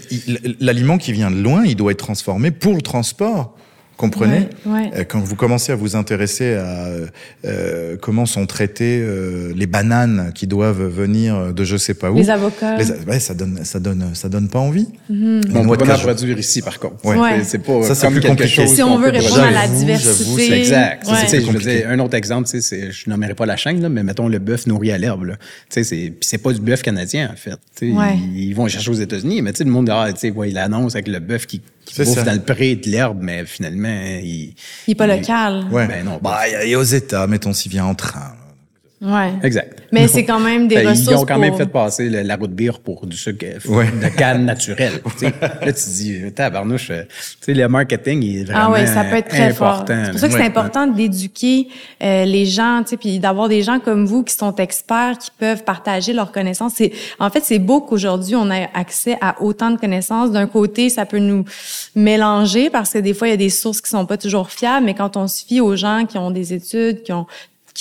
l'aliment qui vient de loin, il doit être transformé pour le transport. Comprenez Ouais, ouais. Euh, Quand vous commencez à vous intéresser à euh, comment sont traitées euh, les bananes qui doivent venir de je sais pas où, Les avocats. les ouais, ça donne, ça donne, ça donne pas envie. Mhm. Les Bon, on peut pas produire ici, par contre. Ouais. Ouais. C'est- C'est pas Ça, c'est comme plus quelque compliqué. chose Si on veut répondre à la diversité. j'avoue, Exact. Sais, je veux dire, un autre exemple, tu sais, c'est- je nommerai pas la chaîne, là, mais mettons le bœuf nourri à l'herbe. là. Tu sais, c'est c'est pas du bœuf canadien, en fait. Ils, ils vont chercher aux États-Unis, mais tu sais, le monde, ah, tu sais, ouais, il annonce avec le bœuf qui C'est ça. dans le pré de l'herbe, mais finalement, il. Il est pas local. Ouais. Ben non. Bah, et et aux États, mettons s'il vient en train. Ouais. Exact. Mais c'est quand même des Ben, ressources Ils ont quand même fait passer le- la route bière pour du sucre euh, Ouais. de canne naturelle. tu sais. là, tu te dis, tabarnouche, euh, tu sais, le marketing il est vraiment Ah oui, ça peut être très fort. important. C'est pour ça que c'est important d'éduquer euh, les gens, tu sais, puis d'avoir des gens comme vous qui sont experts, qui peuvent partager leurs connaissances. C'est, en fait, c'est beau qu'aujourd'hui on ait accès à autant de connaissances. D'un côté, ça peut nous mélanger parce que des fois il y a des sources qui sont pas toujours fiables, mais quand on se fie aux gens qui ont des études, qui ont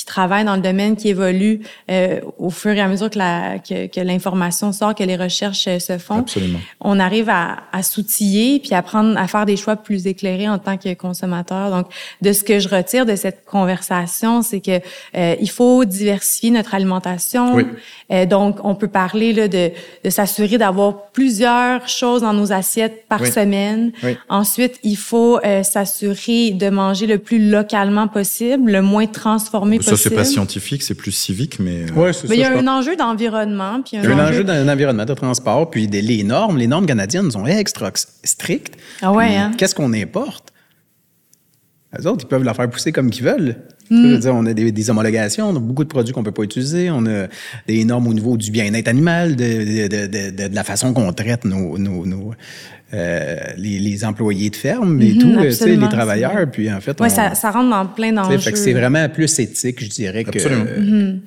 qui travaillent dans le domaine, qui évoluent euh, au fur et à mesure que, la, que, que l'information sort, que les recherches euh, se font Absolument. on arrive à, à s'outiller puis à prendre à faire des choix plus éclairés en tant que consommateur. Donc, de ce que je retire de cette conversation, c'est que euh, il faut diversifier notre alimentation. Oui. Euh, donc, on peut parler là, de, de s'assurer d'avoir plusieurs choses dans nos assiettes par Oui. semaine. Oui. Ensuite, il faut s'assurer de manger le plus localement possible, le moins transformé Ça, possible. c'est pas scientifique, c'est plus civique, mais. euh, Ouais, c'est Mais il y ça, a un enjeu d'environnement, puis un, Il y a un enjeu... d'un environnement de transport, puis des, les normes, les normes canadiennes sont extra strictes. Ah ouais, hein? Qu'est-ce qu'on importe? Les autres, ils peuvent la faire pousser comme qu'ils veulent. Je veux dire, on a des, des homologations, on a beaucoup de produits qu'on peut pas utiliser, on a des normes au niveau du bien-être animal, de, de, de, de- de- de la façon qu'on traite nos, nos, nos, euh, les, les employés de ferme et Mhm, tout, euh, les travailleurs. Puis en fait, Ouais, on- ça, ça rentre dans plein d'enjeux. c'est vraiment plus éthique, je dirais, que. Absolument. Mhm.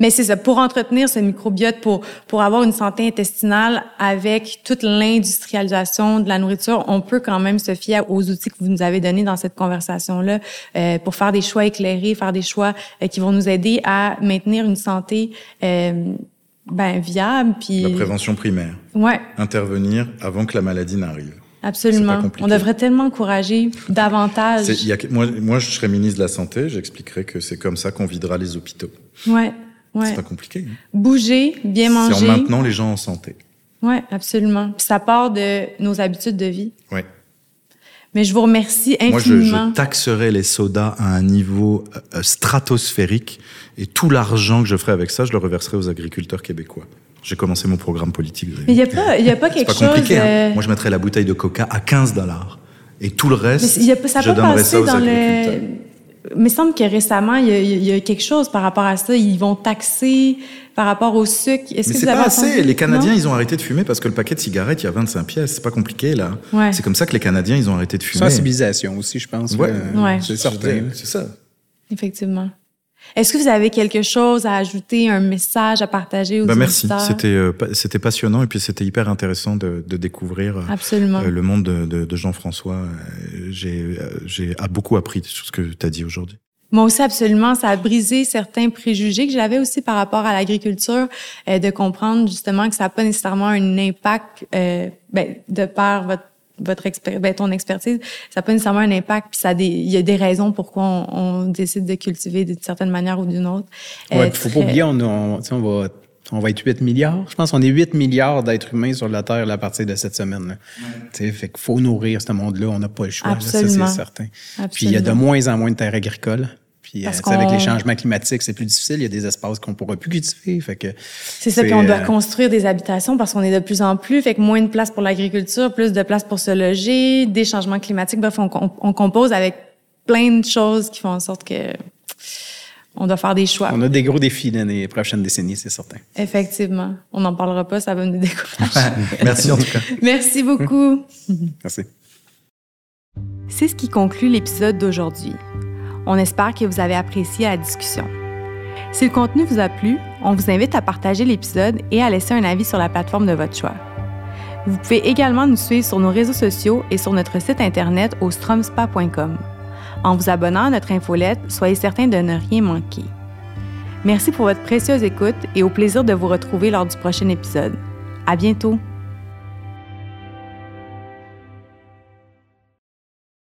Mais c'est ça, pour entretenir ce microbiote, pour, pour avoir une santé intestinale avec toute l'industrialisation de la nourriture, on peut quand même se fier aux outils que vous nous avez donnés dans cette conversation-là euh, pour faire des choix éclairés, faire des choix euh, qui vont nous aider à maintenir une santé euh, ben, viable. Puis, La prévention primaire. ouais, Intervenir avant que la maladie n'arrive. Absolument. On devrait tellement encourager davantage. Y a- moi, moi, je serais ministre de la Santé, j'expliquerai que c'est comme ça qu'on videra les hôpitaux. Ouais, ouais. C'est pas compliqué. hein. Bouger, bien C'est en manger. maintenant les gens en santé. Ouais, absolument. Puis ça part de nos habitudes de vie. Ouais. Mais je vous remercie Moi, je, infiniment. je taxerai les sodas à un niveau euh, stratosphérique et tout l'argent que je ferai avec ça, je le reverserai aux agriculteurs québécois. J'ai commencé mon programme politique. Mais il n'y a pas, y a pas quelque pas chose. compliqué. hein. euh, Moi, je mettrais la bouteille de coca à 15 dollars. Et tout le mais reste, il y a ça je donnerais ça aux dans agriculteurs. le. Mais il me semble que récemment, il y, a, il y a quelque chose par rapport à ça. Ils vont taxer par rapport au sucre. Est-ce Mais que c'est pas assez. entendu? Les Canadiens, Non? ils ont arrêté de fumer parce que le paquet de cigarettes, il y a 25 pièces. C'est pas compliqué, là. Ouais. C'est comme ça que les Canadiens, ils ont arrêté de fumer. Sensibilisation aussi, je pense. Ouais. là. Ouais. C'est ça. Effectivement. Est-ce que vous avez quelque chose à ajouter, un message à partager aux Bah, merci. C'était euh, c'était passionnant et puis c'était hyper intéressant de, de découvrir euh, Absolument. euh, le monde de, de- de Jean-François. Euh, J'ai euh, j'ai a beaucoup appris sur ce que tu as dit aujourd'hui. Moi aussi, absolument. Ça a brisé certains préjugés que j'avais aussi par rapport à l'agriculture, euh, de comprendre justement que ça n'a pas nécessairement un impact, euh, ben, de par votre votre exper- ben, ton expertise, ça pas nécessairement un impact, puis ça a des, il y a des raisons pourquoi on, on décide de cultiver d'une certaine manière ou d'une autre. Euh, Ouais, puis faut pas oublier, on, on, tu sais, on va, on va être 8 milliards. Je pense qu'on est 8 milliards d'êtres humains sur la Terre là, à partir de cette semaine. sais, Fait qu'il faut nourrir ce monde-là. On n'a pas le choix. là, ça, Absolument. c'est certain. Puis il y a de Absolument. moins en moins de terres agricoles. Puis Parce euh, avec les changements climatiques, c'est plus difficile. Il y a des espaces qu'on pourra plus cultiver. Fait que C'est ça, puis on doit euh, construire des habitations parce qu'on est de plus en plus, fait que moins de place pour l'agriculture, plus de place pour se loger, des changements climatiques. Bref, on, on- on compose avec plein de choses qui font en sorte que on doit faire des choix. On a des gros défis dans les prochaines décennies, c'est certain. Effectivement. On n'en parlera pas, ça va nous décourager. Merci en tout cas. Merci beaucoup. Merci. C'est ce qui conclut l'épisode d'aujourd'hui. On espère que vous avez apprécié la discussion. Si le contenu vous a plu, on vous invite à partager l'épisode et à laisser un avis sur la plateforme de votre choix. Vous pouvez également nous suivre sur nos réseaux sociaux et sur notre site internet au stromspa.com. En vous abonnant à notre infolette, soyez certain de ne rien manquer. Merci pour votre précieuse écoute et au plaisir de vous retrouver lors du prochain épisode. À bientôt!